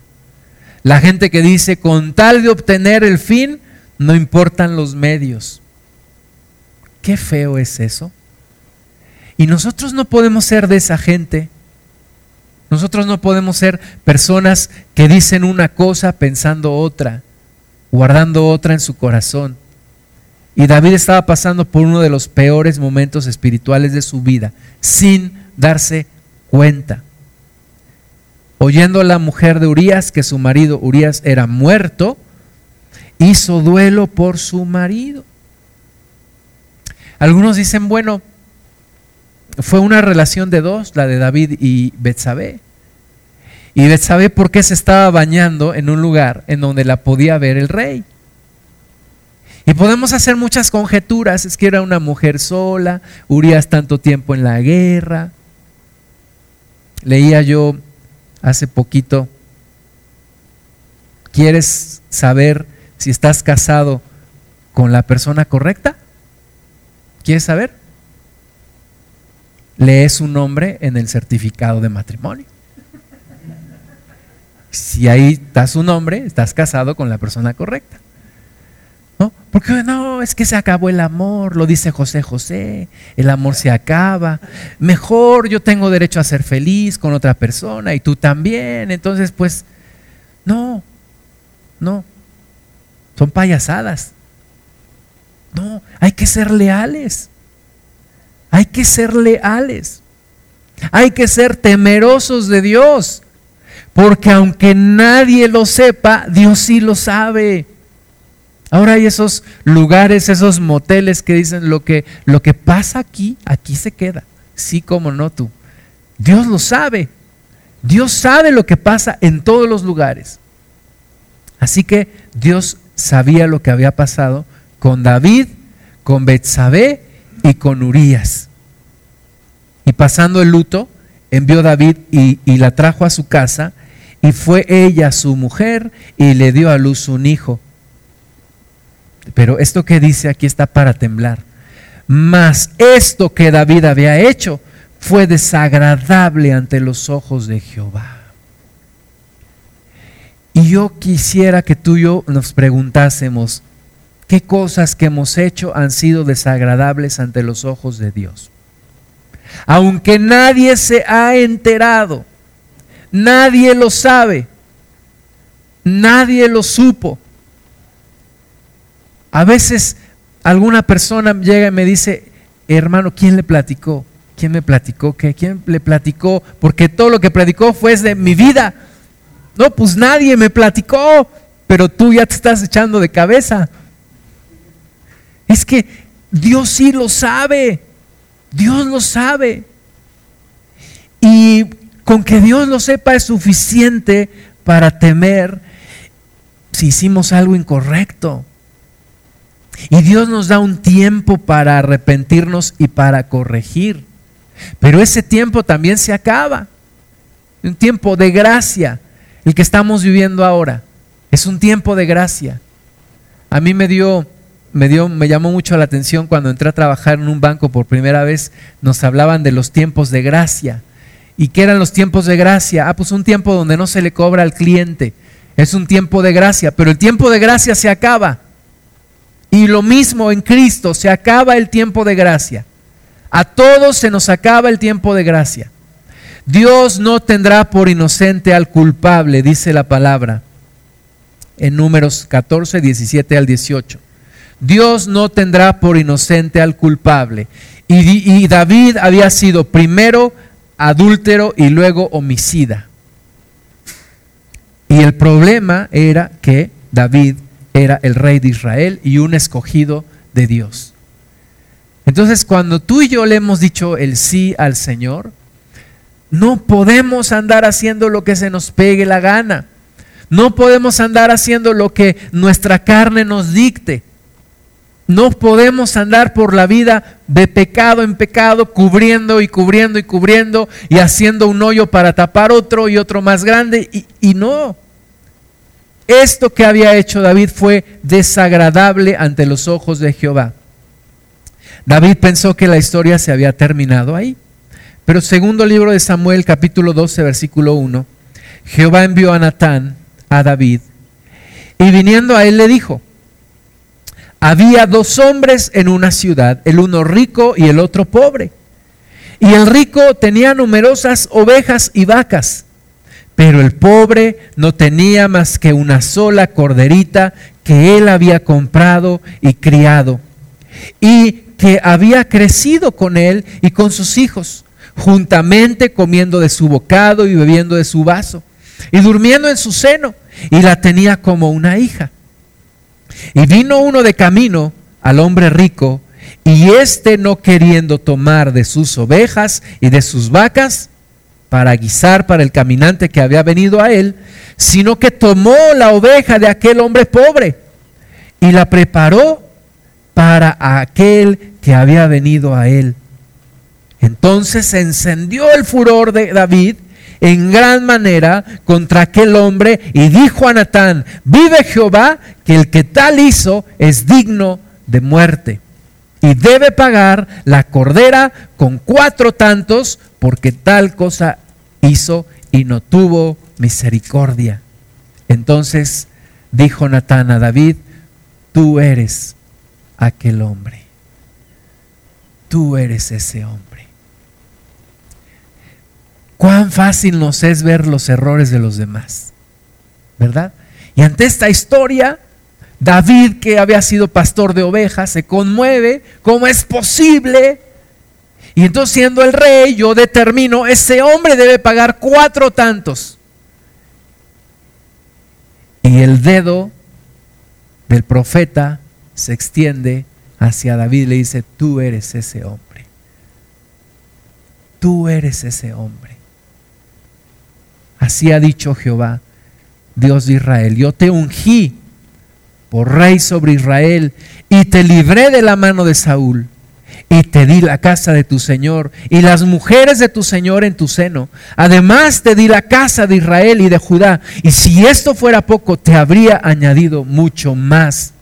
la gente que dice con tal de obtener el fin, no importan los medios. Qué feo es eso. Y nosotros no podemos ser de esa gente nosotros no podemos ser personas que dicen una cosa pensando otra, guardando otra en su corazón. Y David estaba pasando por uno de los peores momentos espirituales de su vida, sin darse cuenta. Oyendo a la mujer de Urias que su marido Urias era muerto, hizo duelo por su marido. Algunos dicen, bueno, fue una relación de dos, la de David y Betsabé. Y sabe por qué se estaba bañando en un lugar en donde la podía ver el rey. Y podemos hacer muchas conjeturas. Es que era una mujer sola, Urias tanto tiempo en la guerra. Leía yo hace poquito, ¿quieres saber si estás casado con la persona correcta? ¿Quieres saber? Lee su nombre en el certificado de matrimonio si ahí está su nombre, estás casado con la persona correcta. ¿No? Porque no, es que se acabó el amor, lo dice José José, el amor se acaba. Mejor yo tengo derecho a ser feliz con otra persona y tú también. Entonces, pues, no, no, son payasadas. No, hay que ser leales. Hay que ser leales. Hay que ser temerosos de Dios. Porque aunque nadie lo sepa, Dios sí lo sabe. Ahora hay esos lugares, esos moteles que dicen lo que, lo que pasa aquí, aquí se queda. Sí como no tú. Dios lo sabe. Dios sabe lo que pasa en todos los lugares. Así que Dios sabía lo que había pasado con David, con Betsabé y con Urías. Y pasando el luto, envió David y, y la trajo a su casa y fue ella su mujer y le dio a luz un hijo. Pero esto que dice aquí está para temblar. Mas esto que David había hecho fue desagradable ante los ojos de Jehová. Y yo quisiera que tú y yo nos preguntásemos, ¿qué cosas que hemos hecho han sido desagradables ante los ojos de Dios? Aunque nadie se ha enterado, nadie lo sabe, nadie lo supo. A veces alguna persona llega y me dice, hermano, ¿quién le platicó? ¿Quién me platicó? ¿Qué? ¿Quién le platicó? Porque todo lo que platicó fue de mi vida. No, pues nadie me platicó, pero tú ya te estás echando de cabeza. Es que Dios sí lo sabe. Dios lo sabe. Y con que Dios lo sepa es suficiente para temer si hicimos algo incorrecto. Y Dios nos da un tiempo para arrepentirnos y para corregir. Pero ese tiempo también se acaba. Un tiempo de gracia, el que estamos viviendo ahora. Es un tiempo de gracia. A mí me dio, me dio, me llamó mucho la atención cuando entré a trabajar en un banco por primera vez, nos hablaban de los tiempos de gracia. ¿Y qué eran los tiempos de gracia? Ah, pues un tiempo donde no se le cobra al cliente. Es un tiempo de gracia, pero el tiempo de gracia se acaba. Y lo mismo en Cristo, se acaba el tiempo de gracia. A todos se nos acaba el tiempo de gracia. Dios no tendrá por inocente al culpable, dice la palabra en números 14, 17 al 18. Dios no tendrá por inocente al culpable. Y, David había sido primero adúltero y luego homicida. Y el problema era que David era el rey de Israel y un escogido de Dios. Entonces, cuando tú y yo le hemos dicho el sí al Señor, no podemos andar haciendo lo que se nos pegue la gana. No podemos andar haciendo lo que nuestra carne nos dicte. No podemos andar por la vida de pecado en pecado, cubriendo y cubriendo y cubriendo y haciendo un hoyo para tapar otro y otro más grande. Y, no, esto que había hecho David fue desagradable ante los ojos de Jehová. David pensó que la historia se había terminado ahí. Pero segundo libro de Samuel, capítulo 12, versículo 1, Jehová envió a Natán, a David, y viniendo a él le dijo, había dos hombres en una ciudad, el uno rico y el otro pobre. Y el rico tenía numerosas ovejas y vacas pero el pobre no tenía más que una sola corderita que él había comprado y criado, y que había crecido con él y con sus hijos, juntamente comiendo de su bocado y bebiendo de su vaso, y durmiendo en su seno, y la tenía como una hija. Y vino uno de camino al hombre rico, y éste no queriendo tomar de sus ovejas y de sus vacas, para guisar para el caminante que había venido a él, sino que tomó la oveja de aquel hombre pobre y la preparó para aquel que había venido a él. Entonces se encendió el furor de David en gran manera contra aquel hombre y dijo a Natán, vive Jehová, que el que tal hizo es digno de muerte y debe pagar la cordera con cuatro tantos porque tal cosa hizo y no tuvo misericordia. Entonces dijo Natán a David, tú eres aquel hombre. Tú eres ese hombre. Cuán fácil nos es ver los errores de los demás, ¿verdad? Y ante esta historia, David, que había sido pastor de ovejas, se conmueve. ¿Cómo es posible y entonces siendo el rey, yo determino, ese hombre debe pagar cuatro tantos. Y el dedo del profeta se extiende hacia David y le dice, tú eres ese hombre. Tú eres ese hombre. Así ha dicho Jehová, Dios de Israel. Yo te ungí por rey sobre Israel y te libré de la mano de Saúl y te di la casa de tu Señor y las mujeres de tu Señor en tu seno. Además te di la casa de Israel y de Judá. Y si esto fuera poco, te habría añadido mucho más.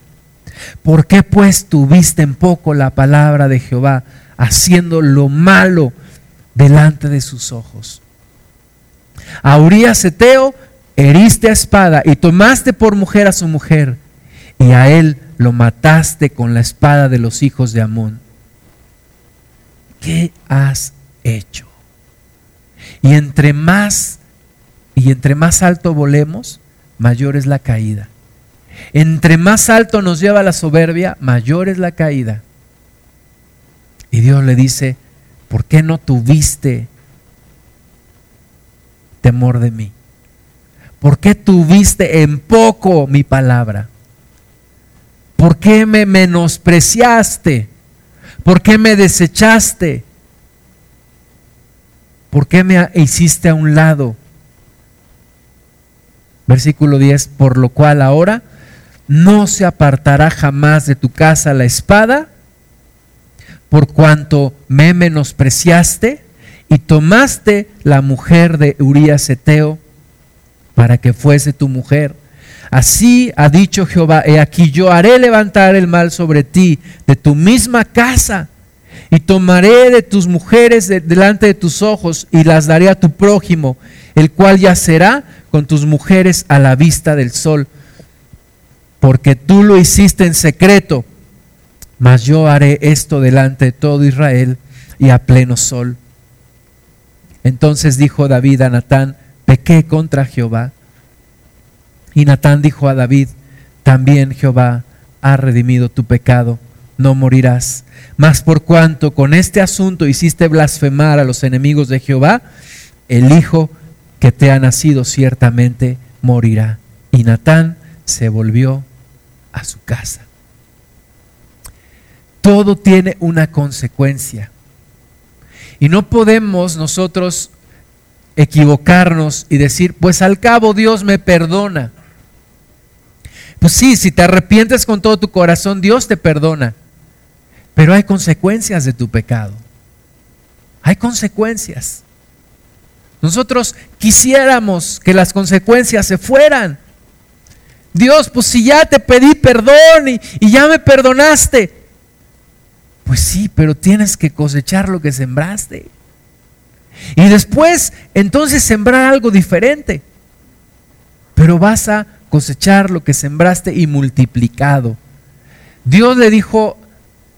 ¿Por qué pues tuviste en poco la palabra de Jehová, haciendo lo malo delante de sus ojos. A Urias Eteo heriste a espada y tomaste por mujer a su mujer, y a él lo mataste con la espada de los hijos de Amón. ¿Qué has hecho? Y entre más y entre más alto volemos, mayor es la caída. Entre más alto nos lleva la soberbia, mayor es la caída. Y Dios le dice, ¿por qué no tuviste temor de mí? ¿Por qué tuviste en poco mi palabra? ¿Por qué me menospreciaste? ¿Por qué me desechaste? ¿Por qué me hiciste a un lado? Versículo 10, por lo cual ahora no se apartará jamás de tu casa la espada, por cuanto me menospreciaste y tomaste la mujer de Urías Eteo para que fuese tu mujer. Así ha dicho Jehová, he aquí yo haré levantar el mal sobre ti de tu misma casa y tomaré de tus mujeres delante de tus ojos y las daré a tu prójimo, el cual yacerá con tus mujeres a la vista del sol, porque tú lo hiciste en secreto, mas yo haré esto delante de todo Israel y a pleno sol. Entonces dijo David a Natán, pequé contra Jehová. Y Natán dijo a David, también Jehová ha redimido tu pecado, no morirás. Mas por cuanto con este asunto hiciste blasfemar a los enemigos de Jehová, el Hijo que te ha nacido ciertamente morirá. Y Natán se volvió a su casa. Todo tiene una consecuencia. Y no podemos nosotros equivocarnos y decir, pues al cabo Dios me perdona. Pues sí, si te arrepientes con todo tu corazón, Dios te perdona. Pero hay consecuencias de tu pecado. Hay consecuencias. Nosotros quisiéramos que las consecuencias se fueran. Dios, pues si ya te pedí perdón y, y, ya me perdonaste. Pues sí, pero tienes que cosechar lo que sembraste. Y después, entonces, sembrar algo diferente. Pero vas a cosechar lo que sembraste y multiplicado. Dios le dijo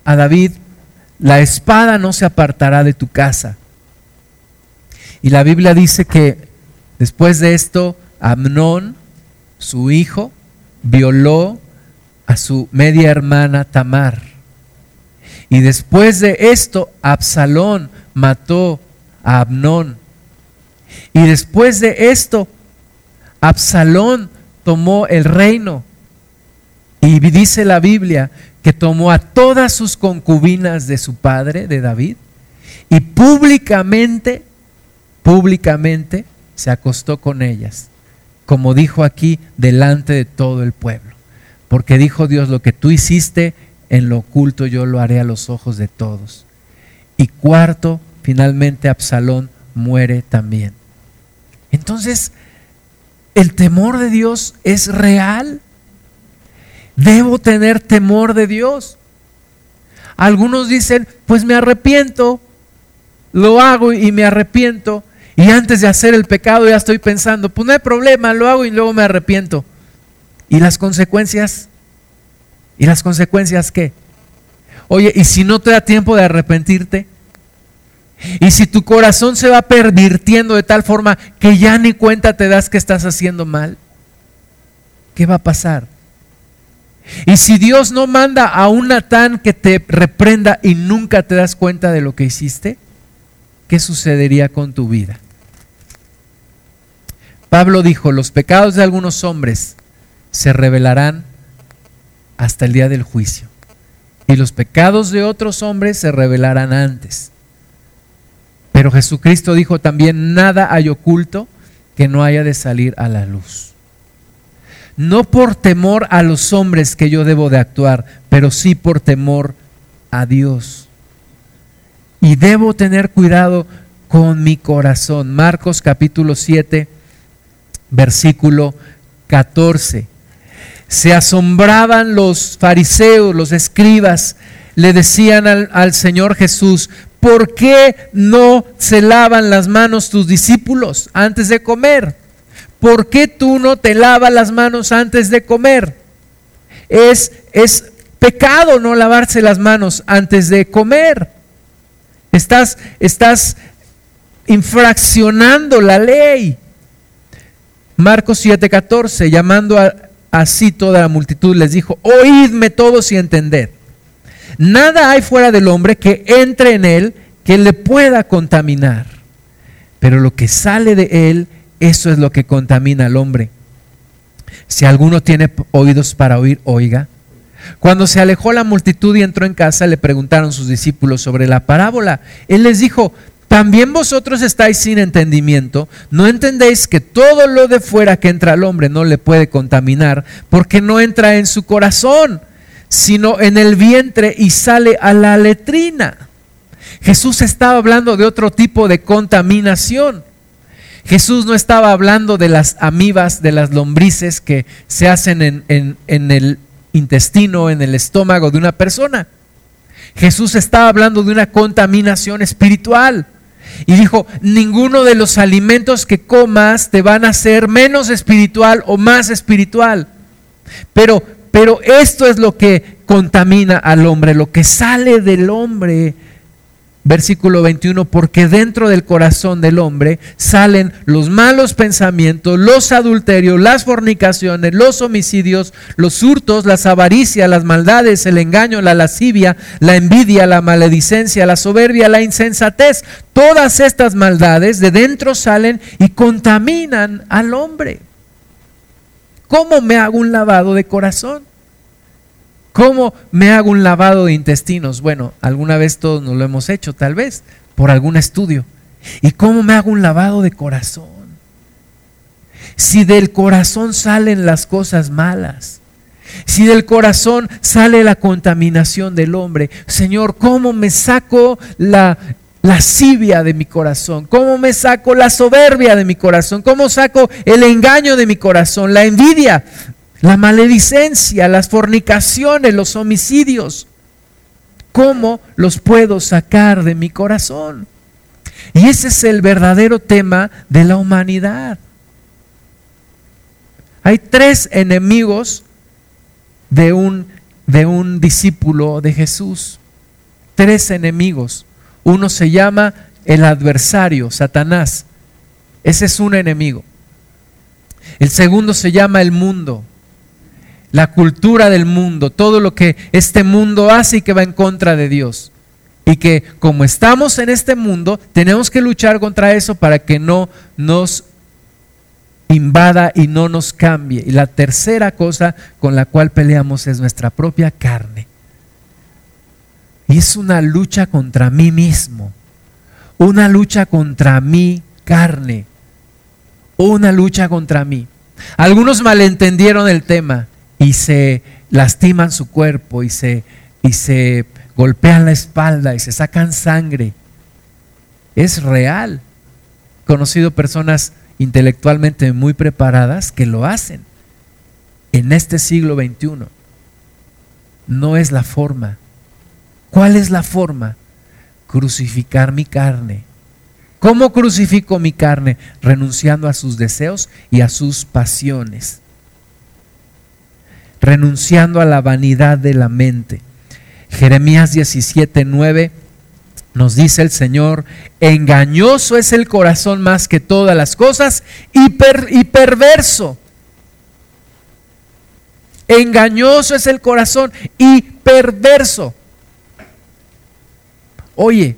a David, la espada no se apartará de tu casa. Y la Biblia dice que después de esto, Amnón, su hijo, violó a su media hermana Tamar. Y después de esto, Absalón mató a Amnón. Y después de esto, Absalón tomó el reino. Y dice la Biblia que tomó a todas sus concubinas de su padre, de David, y públicamente, públicamente se acostó con ellas, como dijo aquí, delante de todo el pueblo. Porque dijo Dios, lo que tú hiciste en lo oculto yo lo haré a los ojos de todos. Y cuarto, finalmente Absalón muere también. Entonces, el temor de Dios es real. Debo tener temor de Dios. Algunos dicen, pues me arrepiento, lo hago y me arrepiento. Y antes de hacer el pecado ya estoy pensando, pues no hay problema, lo hago y luego me arrepiento. ¿Y las consecuencias? ¿Y las consecuencias qué? Oye, ¿y si no te da tiempo de arrepentirte? ¿Y si tu corazón se va pervirtiendo de tal forma que ya ni cuenta te das que estás haciendo mal? ¿Qué va a pasar? Y si Dios no manda a un Natán que te reprenda y nunca te das cuenta de lo que hiciste, ¿qué sucedería con tu vida? Pablo dijo, los pecados de algunos hombres se revelarán hasta el día del juicio y los pecados de otros hombres se revelarán antes. Pero Jesucristo dijo también, nada hay oculto que no haya de salir a la luz no por temor a los hombres que yo debo de actuar, pero sí por temor a Dios. Y debo tener cuidado con mi corazón. Marcos capítulo 7, versículo 14. Se asombraban los fariseos, los escribas, le decían al, Señor Jesús, ¿por qué no se lavan las manos tus discípulos antes de comer? ¿Por qué tú no te lavas las manos antes de comer? Es, es pecado no lavarse las manos antes de comer. Estás, estás infraccionando la ley. Marcos 7:14, llamando a, así toda la multitud, les dijo, oídme todos y entended. Nada hay fuera del hombre que entre en él que le pueda contaminar. Pero lo que sale de él, eso es lo que contamina al hombre. Si alguno tiene oídos para oír, oiga. Cuando se alejó la multitud y entró en casa, le preguntaron sus discípulos sobre la parábola. Él les dijo, ¿también vosotros estáis sin entendimiento? ¿No entendéis que todo lo de fuera que entra al hombre no le puede contaminar porque no entra en su corazón, sino en el vientre y sale a la letrina? Jesús estaba hablando de otro tipo de contaminación. Jesús no estaba hablando de las amibas, de las lombrices que se hacen en, el intestino, en el estómago de una persona. Jesús estaba hablando de una contaminación espiritual. Y dijo, ninguno de los alimentos que comas te van a hacer menos espiritual o más espiritual. Pero, pero esto es lo que contamina al hombre, lo que sale del hombre Versículo 21, porque dentro del corazón del hombre salen los malos pensamientos, los adulterios, las fornicaciones, los homicidios, los hurtos, las avaricias, las maldades, el engaño, la lascivia, la envidia, la maledicencia, la soberbia, la insensatez. Todas estas maldades de dentro salen y contaminan al hombre. ¿Cómo me hago un lavado de corazón? ¿Cómo me hago un lavado de intestinos? Bueno, alguna vez todos nos lo hemos hecho, tal vez, por algún estudio. ¿Y cómo me hago un lavado de corazón? Si del corazón salen las cosas malas, si del corazón sale la contaminación del hombre, Señor, ¿cómo me saco la lascivia de mi corazón? ¿Cómo me saco la soberbia de mi corazón? ¿Cómo saco el engaño de mi corazón? La envidia la maledicencia, las fornicaciones, los homicidios. ¿Cómo los puedo sacar de mi corazón? Y ese es el verdadero tema de la humanidad. Hay tres enemigos de un, de un discípulo de Jesús. Tres enemigos. Uno se llama el adversario, Satanás. Ese es un enemigo. El segundo se llama el mundo la cultura del mundo, todo lo que este mundo hace y que va en contra de Dios. Y que como estamos en este mundo, tenemos que luchar contra eso para que no nos invada y no nos cambie. Y la tercera cosa con la cual peleamos es nuestra propia carne. Y es una lucha contra mí mismo, una lucha contra mi carne, una lucha contra mí. Algunos malentendieron el tema y se lastiman su cuerpo y se, y se golpean la espalda y se sacan sangre. Es real. He conocido personas intelectualmente muy preparadas que lo hacen en este siglo XXI. No es la forma. ¿Cuál es la forma? Crucificar mi carne. ¿Cómo crucifico mi carne? Renunciando a sus deseos y a sus pasiones renunciando a la vanidad de la mente. Jeremías 17, 9 nos dice el Señor, engañoso es el corazón más que todas las cosas y, y perverso. Engañoso es el corazón y perverso. Oye,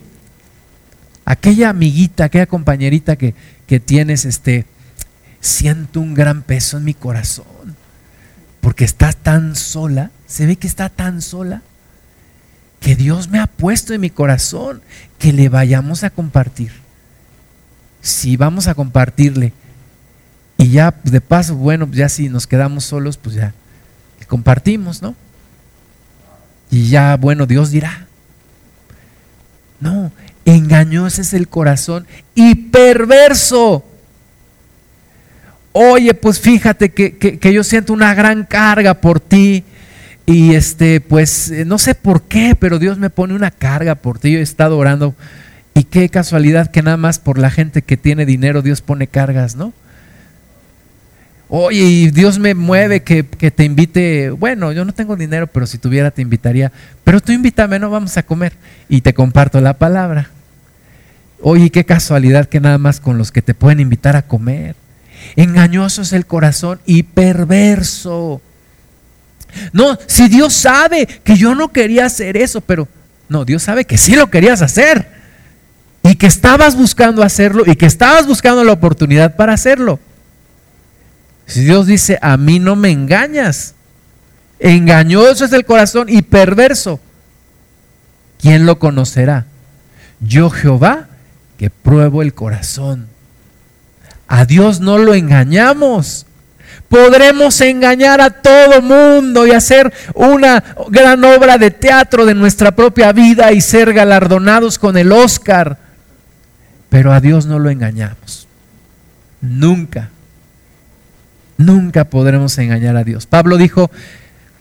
aquella amiguita, aquella compañerita que, que tienes, este, siento un gran peso en mi corazón porque está tan sola, se ve que está tan sola, que Dios me ha puesto en mi corazón que le vayamos a compartir. Si vamos a compartirle, y ya de paso, bueno, ya si nos quedamos solos, pues ya compartimos, ¿no? Y ya, bueno, Dios dirá. No, engañoso es el corazón y perverso oye, pues fíjate que, yo siento una gran carga por ti. y este, pues eh, no sé por qué, pero Dios me pone una carga por ti. Yo he estado orando y qué casualidad que nada más por la gente que tiene dinero Dios pone cargas, ¿no? Oye, y Dios me mueve que, que, te invite. Bueno, yo no tengo dinero, pero si tuviera te invitaría. Pero tú invítame, no vamos a comer. Y te comparto la palabra. Oye, qué casualidad que nada más con los que te pueden invitar a comer. Engañoso es el corazón y perverso. No, si Dios sabe que yo no quería hacer eso, pero no, Dios sabe que sí lo querías hacer. Y que estabas buscando hacerlo y que estabas buscando la oportunidad para hacerlo. Si Dios dice, a mí no me engañas, engañoso es el corazón y perverso, ¿quién lo conocerá? Yo Jehová que pruebo el corazón. A Dios no lo engañamos. Podremos engañar a todo mundo y hacer una gran obra de teatro de nuestra propia vida y ser galardonados con el Oscar. Pero a Dios no lo engañamos. Nunca. Nunca podremos engañar a Dios. Pablo dijo,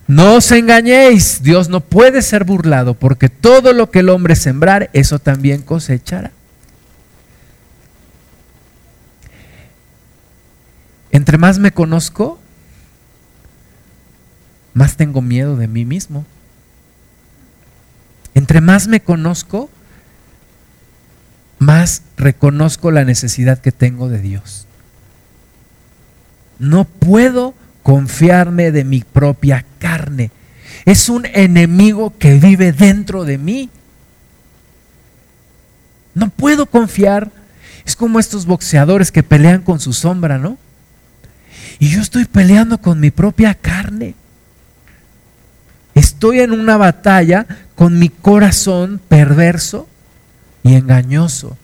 no os engañéis, Dios no puede ser burlado, porque todo lo que el hombre sembrar, eso también cosechará. Entre más me conozco, más tengo miedo de mí mismo. Entre más me conozco, más reconozco la necesidad que tengo de Dios. No puedo confiarme de mi propia carne. Es un enemigo que vive dentro de mí. No puedo confiar. Es como estos boxeadores que pelean con su sombra, ¿no? Y yo estoy peleando con mi propia carne. Estoy en una batalla con mi corazón perverso y engañoso.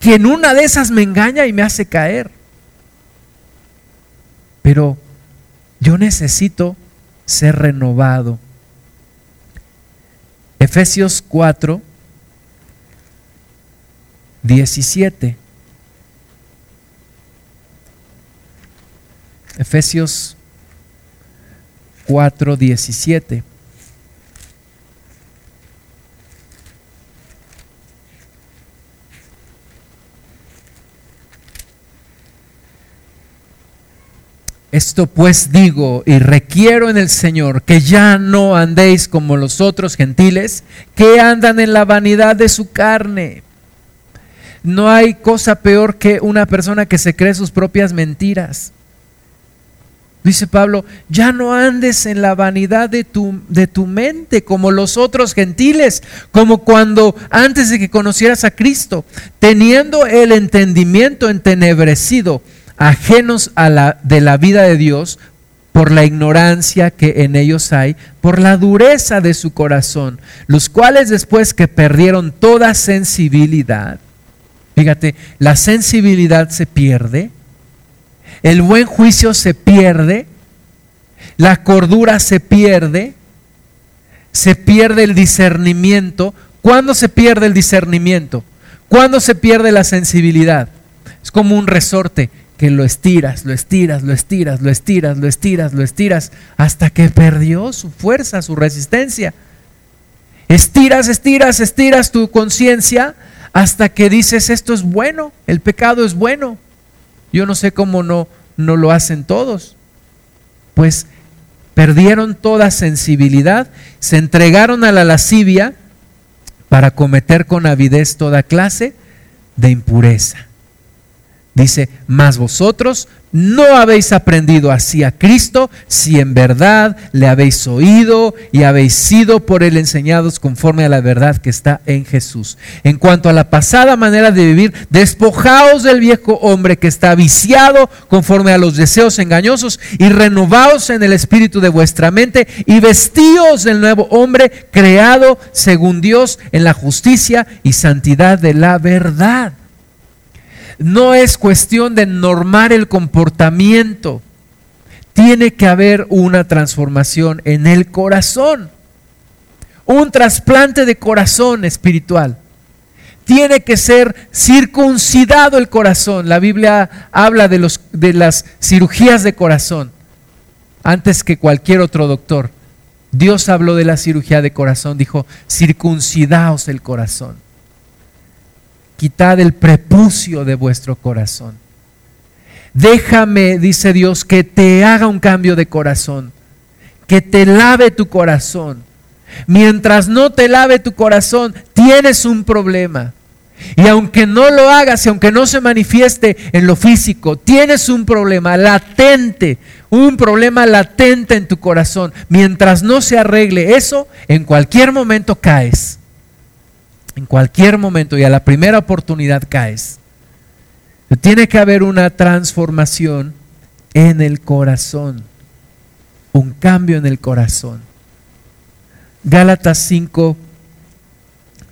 Que en una de esas me engaña y me hace caer. Pero yo necesito ser renovado. Efesios 4, 17. Efesios 4, 17. Esto pues digo y requiero en el Señor que ya no andéis como los otros gentiles que andan en la vanidad de su carne. No hay cosa peor que una persona que se cree sus propias mentiras. Dice Pablo, ya no andes en la vanidad de tu, de tu mente como los otros gentiles, como cuando antes de que conocieras a Cristo, teniendo el entendimiento entenebrecido, ajenos a la, de la vida de Dios por la ignorancia que en ellos hay, por la dureza de su corazón, los cuales después que perdieron toda sensibilidad, fíjate, la sensibilidad se pierde, el buen juicio se pierde, la cordura se pierde, se pierde el discernimiento. ¿Cuándo se pierde el discernimiento? ¿Cuándo se pierde la sensibilidad? Es como un resorte que lo estiras, lo estiras, lo estiras, lo estiras, lo estiras, lo estiras, hasta que perdió su fuerza, su resistencia. Estiras, estiras, estiras tu conciencia hasta que dices esto es bueno, el pecado es bueno. Yo no sé cómo no, no lo hacen todos. Pues perdieron toda sensibilidad, se entregaron a la lascivia para cometer con avidez toda clase de impureza. Dice, mas vosotros no habéis aprendido así a Cristo si en verdad le habéis oído y habéis sido por él enseñados conforme a la verdad que está en Jesús. En cuanto a la pasada manera de vivir, despojaos del viejo hombre que está viciado conforme a los deseos engañosos y renovaos en el espíritu de vuestra mente y vestíos del nuevo hombre creado según Dios en la justicia y santidad de la verdad no es cuestión de normar el comportamiento. Tiene que haber una transformación en el corazón. Un trasplante de corazón espiritual. Tiene que ser circuncidado el corazón. La Biblia habla de, los, de las cirugías de corazón antes que cualquier otro doctor. Dios habló de la cirugía de corazón, dijo, circuncidaos el corazón, quitad el prepucio de vuestro corazón. Déjame, dice Dios, que te haga un cambio de corazón, que te lave tu corazón. Mientras no te lave tu corazón, tienes un problema. Y aunque no lo hagas y aunque no se manifieste en lo físico, tienes un problema latente, un problema latente en tu corazón. Mientras no se arregle eso, en cualquier momento caes. En cualquier momento y a la primera oportunidad caes. Tiene que haber una transformación en el corazón, un cambio en el corazón. Gálatas 5,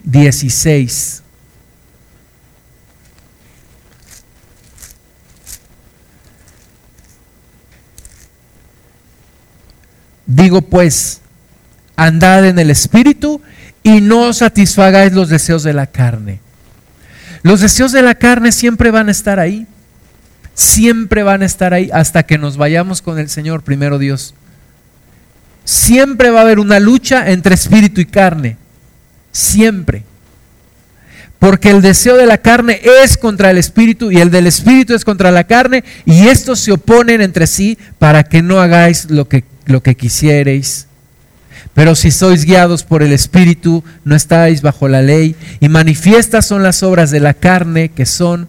16. Digo pues, andad en el Espíritu y no satisfagáis los deseos de la carne. Los deseos de la carne siempre van a estar ahí. Siempre van a estar ahí hasta que nos vayamos con el Señor, primero Dios. Siempre va a haber una lucha entre espíritu y carne. Siempre. Porque el deseo de la carne es contra el espíritu y el del espíritu es contra la carne y estos se oponen entre sí para que no hagáis lo que lo que quisiereis. Pero si sois guiados por el Espíritu, no estáis bajo la ley, y manifiestas son las obras de la carne, que son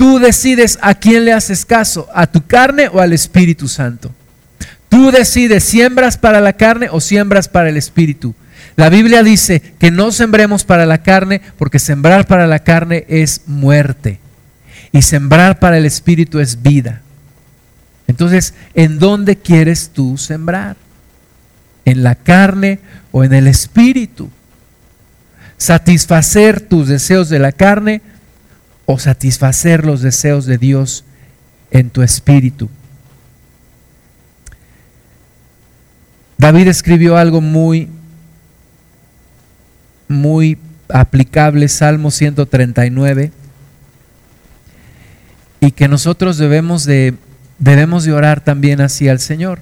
Tú decides a quién le haces caso, a tu carne o al Espíritu Santo. Tú decides, siembras para la carne o siembras para el Espíritu. La Biblia dice que no sembremos para la carne porque sembrar para la carne es muerte y sembrar para el espíritu es vida. Entonces, ¿en dónde quieres tú sembrar? ¿En la carne o en el espíritu? ¿Satisfacer tus deseos de la carne o satisfacer los deseos de Dios en tu espíritu? David escribió algo muy muy aplicable, Salmo 139, y que nosotros debemos de, debemos de orar también así al Señor.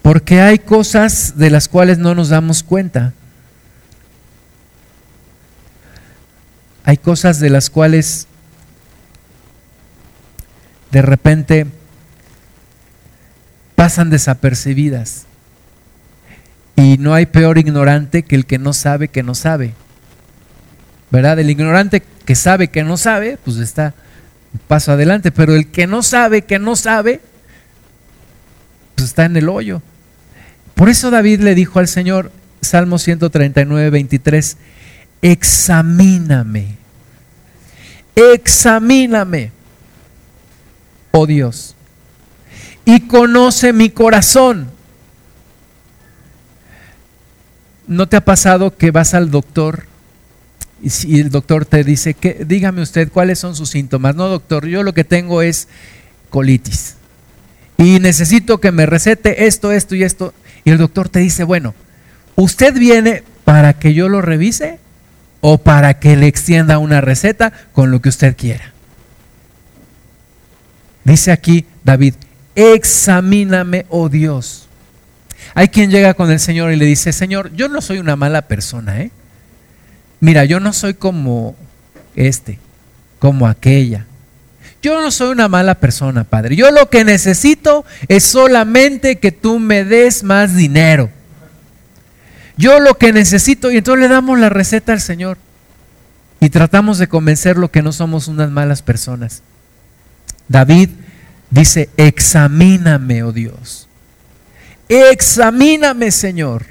Porque hay cosas de las cuales no nos damos cuenta. Hay cosas de las cuales de repente pasan desapercibidas. Y no hay peor ignorante que el que no sabe que no sabe. ¿Verdad? El ignorante que sabe que no sabe, pues está un paso adelante, pero el que no sabe que no sabe, pues está en el hoyo. Por eso David le dijo al Señor, Salmo 139, 23, examíname, examíname, oh Dios y conoce mi corazón. ¿No te ha pasado que vas al doctor y el doctor te dice, que, dígame usted cuáles son sus síntomas? No, doctor, yo lo que tengo es colitis y necesito que me recete esto, esto y esto. Y el doctor te dice, bueno, ¿usted viene para que yo lo revise o para que le extienda una receta con lo que usted quiera? Dice aquí David, examíname, oh Dios. Hay quien llega con el Señor y le dice, Señor, yo no soy una mala persona, ¿eh? Mira, yo no soy como este, como aquella. Yo no soy una mala persona, Padre. Yo lo que necesito es solamente que tú me des más dinero. Yo lo que necesito, y entonces le damos la receta al Señor. Y tratamos de convencerlo que no somos unas malas personas. David Dice, examíname, oh Dios. Examíname, Señor.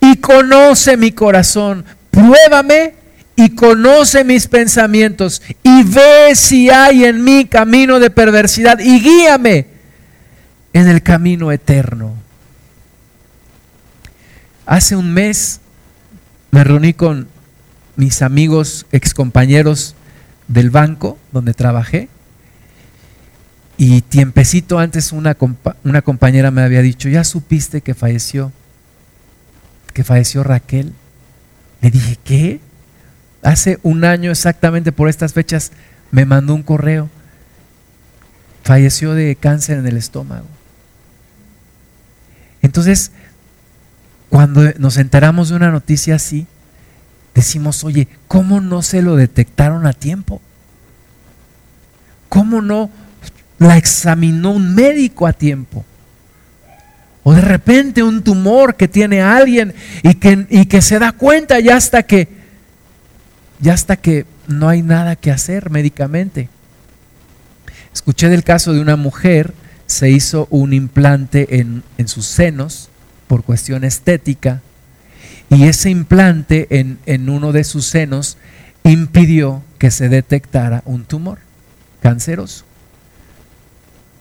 Y conoce mi corazón. Pruébame y conoce mis pensamientos. Y ve si hay en mí camino de perversidad. Y guíame en el camino eterno. Hace un mes me reuní con mis amigos, excompañeros del banco donde trabajé. Y tiempecito antes una, una compañera me había dicho, ¿ya supiste que falleció? Que falleció Raquel. Le dije, ¿qué? Hace un año exactamente por estas fechas me mandó un correo. Falleció de cáncer en el estómago. Entonces, cuando nos enteramos de una noticia así, decimos, oye, ¿cómo no se lo detectaron a tiempo? ¿Cómo no la examinó un médico a tiempo? O de repente un tumor que tiene alguien y que, y que se da cuenta ya hasta que, ya hasta que no hay nada que hacer médicamente. Escuché del caso de una mujer, se hizo un implante en, en sus senos por cuestión estética y ese implante en, en uno de sus senos impidió que se detectara un tumor canceroso.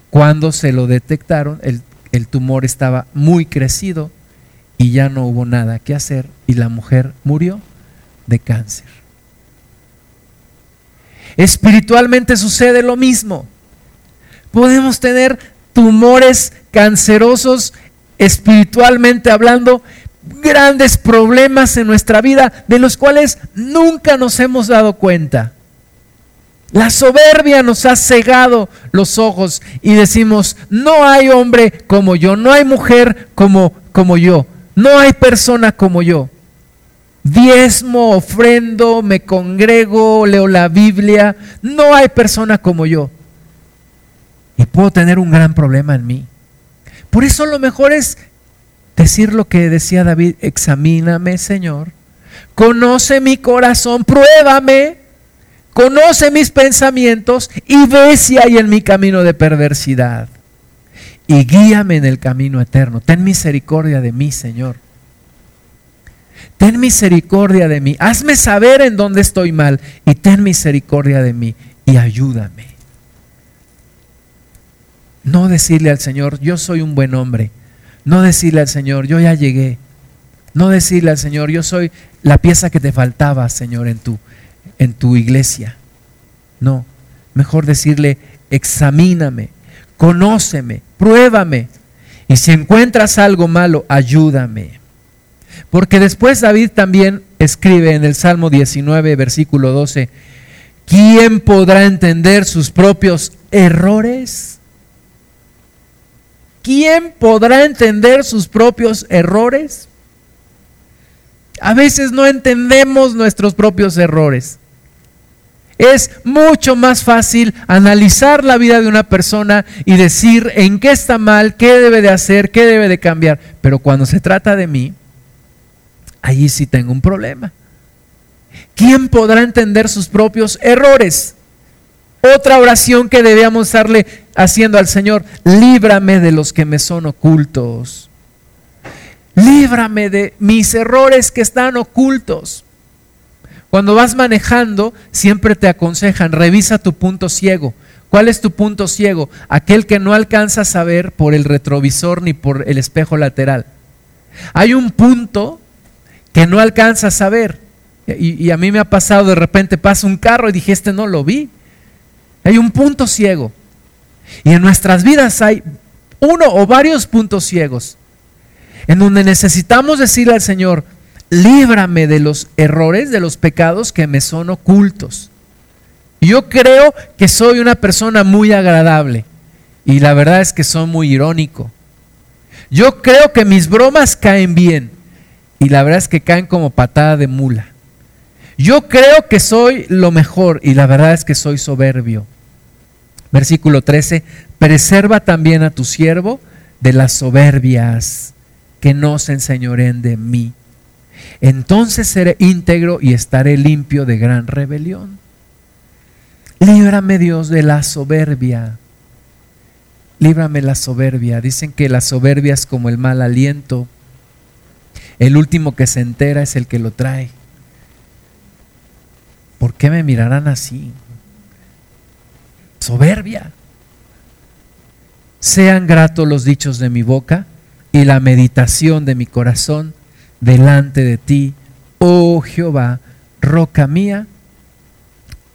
Cuando se lo detectaron, el, el, tumor estaba muy crecido y ya no hubo nada que hacer y la mujer murió de cáncer. Espiritualmente sucede lo mismo. Podemos tener tumores cancerosos espiritualmente hablando, grandes problemas en nuestra vida de los cuales nunca nos hemos dado cuenta. La soberbia nos ha cegado los ojos y decimos, no hay hombre como yo, no hay mujer como, como yo, no hay persona como yo. Diezmo, ofrendo, me congrego, leo la Biblia, no hay persona como yo. Y puedo tener un gran problema en mí. Por eso lo mejor es decir lo que decía David, examíname Señor, conoce mi corazón, pruébame, conoce mis pensamientos y ve si hay en mi camino de perversidad. Y guíame en el camino eterno. Ten misericordia de mí, Señor. Ten misericordia de mí. Hazme saber en dónde estoy mal y ten misericordia de mí y ayúdame. No decirle al Señor, yo soy un buen hombre. No decirle al Señor, yo ya llegué. No decirle al Señor, yo soy la pieza que te faltaba, Señor, en tu, en tu iglesia. No, mejor decirle, examíname, conóceme, pruébame. Y si encuentras algo malo, ayúdame. Porque después David también escribe en el Salmo 19, versículo 12, ¿quién podrá entender sus propios errores? ¿Quién podrá entender sus propios errores? A veces no entendemos nuestros propios errores. Es mucho más fácil analizar la vida de una persona y decir en qué está mal, qué debe de hacer, qué debe de cambiar. Pero cuando se trata de mí, allí sí tengo un problema. ¿Quién podrá entender sus propios errores? Otra oración que debíamos estarle haciendo al Señor, líbrame de los que me son ocultos. Líbrame de mis errores que están ocultos. Cuando vas manejando, siempre te aconsejan, revisa tu punto ciego. ¿Cuál es tu punto ciego? Aquel que no alcanzas a ver por el retrovisor ni por el espejo lateral. Hay un punto que no alcanzas a ver. Y, y a mí me ha pasado, de repente pasa un carro y dije, este no lo vi. Hay un punto ciego. Y en nuestras vidas hay uno o varios puntos ciegos en donde necesitamos decirle al Señor, líbrame de los errores, de los pecados que me son ocultos. Yo creo que soy una persona muy agradable y la verdad es que soy muy irónico. Yo creo que mis bromas caen bien y la verdad es que caen como patada de mula. Yo creo que soy lo mejor y la verdad es que soy soberbio. Versículo 13, preserva también a tu siervo de las soberbias que no se enseñoren de mí. Entonces seré íntegro y estaré limpio de gran rebelión. Líbrame Dios de la soberbia. Líbrame la soberbia. Dicen que la soberbia es como el mal aliento. El último que se entera es el que lo trae. ¿Por qué me mirarán así? Soberbia. Sean gratos los dichos de mi boca y la meditación de mi corazón delante de ti, oh Jehová, roca mía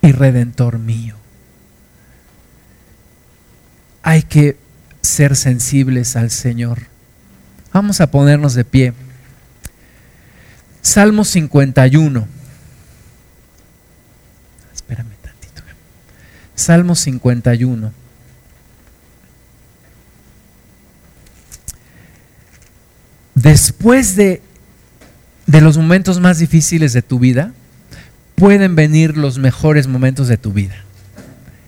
y redentor mío. Hay que ser sensibles al Señor. Vamos a ponernos de pie. Salmo 51. Salmo 51. Después de, de los momentos más difíciles de tu vida, pueden venir los mejores momentos de tu vida.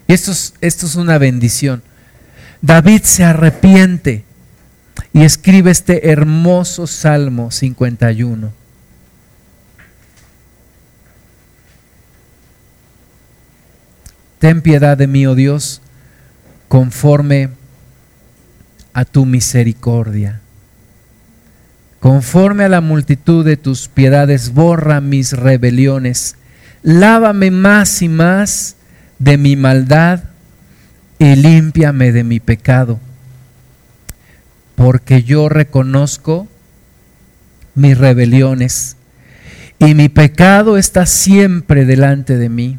Esto es, esto es una bendición. David se arrepiente y escribe este hermoso Salmo 51. Ten piedad de mí, oh Dios, conforme a tu misericordia. Conforme a la multitud de tus piedades, borra mis rebeliones. Lávame más y más de mi maldad y límpiame de mi pecado, porque yo reconozco mis rebeliones y mi pecado está siempre delante de mí.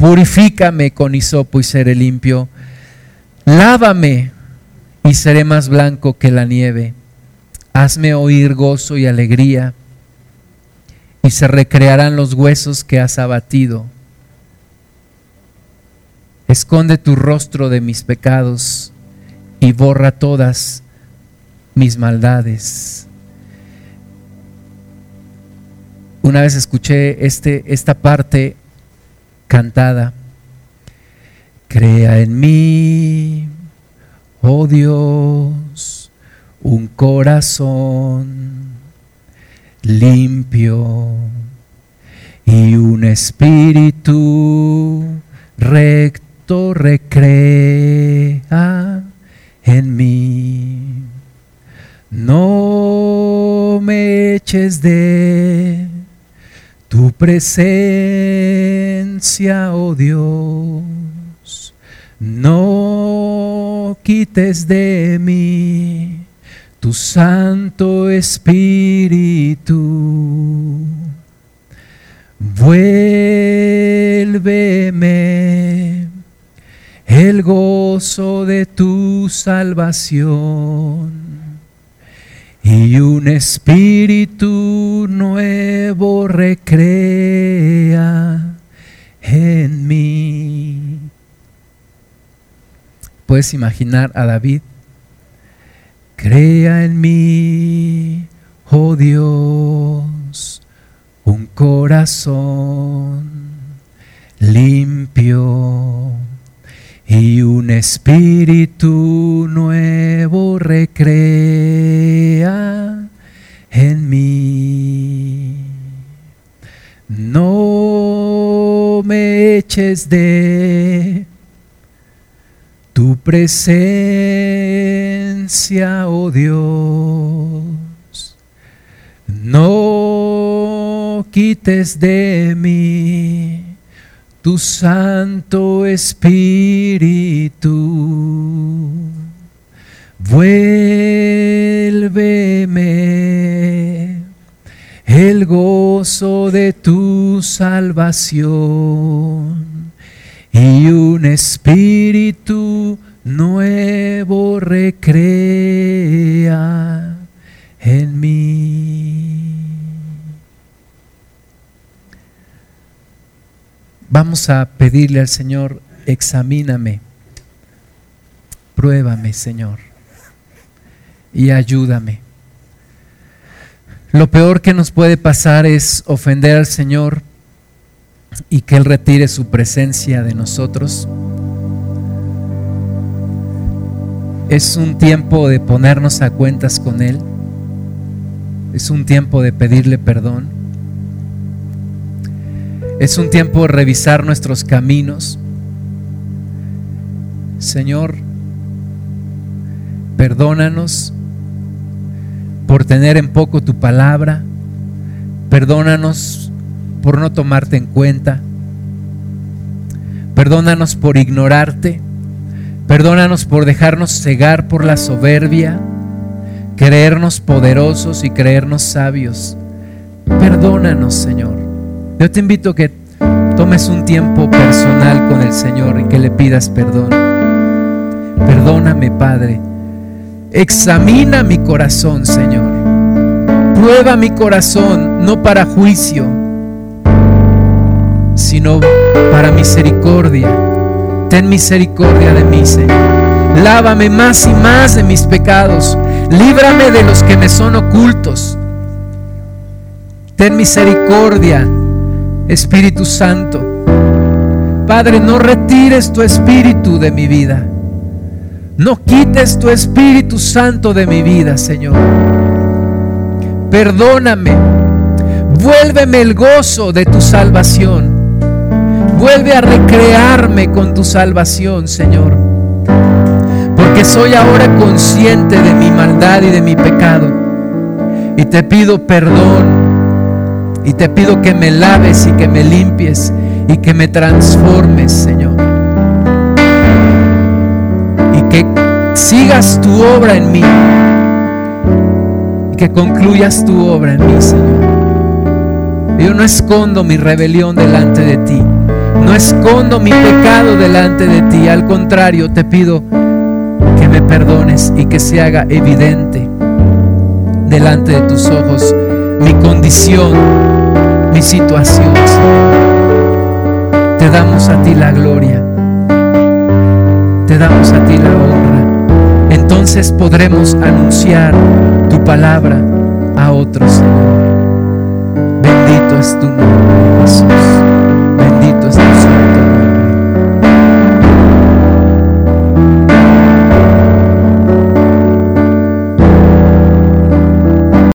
Purifícame con hisopo y seré limpio. Lávame y seré más blanco que la nieve. Hazme oír gozo y alegría y se recrearán los huesos que has abatido. Esconde tu rostro de mis pecados y borra todas mis maldades. Una vez escuché este, esta parte cantada. Crea en mí, oh Dios, un corazón limpio y un espíritu recto recrea en mí. No me eches de tu presencia, oh Dios. No quites de mí tu Santo Espíritu. Vuélveme el gozo de tu salvación y un espíritu nuevo recrea Puedes imaginar a David, crea en mí, oh Dios, un corazón limpio y un espíritu nuevo recrea en mí. No me eches de tu presencia, oh Dios. No quites de mí tu Santo Espíritu. Vuélveme el gozo de tu salvación y un espíritu nuevo recrea en mí. Vamos a pedirle al Señor, examíname, pruébame, Señor, y ayúdame. Lo peor que nos puede pasar es ofender al Señor y que Él retire su presencia de nosotros. Es un tiempo de ponernos a cuentas con Él. Es un tiempo de pedirle perdón. Es un tiempo de revisar nuestros caminos. Señor, perdónanos por tener en poco tu palabra. Perdónanos por no tomarte en cuenta. Perdónanos por ignorarte. Perdónanos por dejarnos cegar por la soberbia, creernos poderosos y creernos sabios. Perdónanos, Señor. Yo te invito a que tomes un tiempo personal con el Señor y que le pidas perdón. Perdóname, Padre. Examina mi corazón, Señor. Prueba mi corazón, no para juicio, sino para misericordia Ten misericordia de mí, Señor. Lávame más y más de mis pecados. Líbrame de los que me son ocultos. Ten misericordia, Espíritu Santo. Padre, no retires tu espíritu de mi vida. No quites tu Espíritu Santo de mi vida, Señor. Perdóname. Vuélveme el gozo de tu salvación. Vuelve a recrearme con tu salvación, Señor. Porque soy ahora consciente de mi maldad y de mi pecado. Y te pido perdón. Y te pido que me laves y que me limpies y que me transformes, Señor. Y que sigas tu obra en mí. Y que concluyas tu obra en mí, Señor. Yo no escondo mi rebelión delante de ti. No escondo mi pecado delante de ti, al contrario, te pido que me perdones y que se haga evidente delante de tus ojos mi condición, mi situación. Te damos a ti la gloria, te damos a ti la honra. Entonces podremos anunciar tu palabra a otros, Señor. Bendito es tu nombre, Jesús.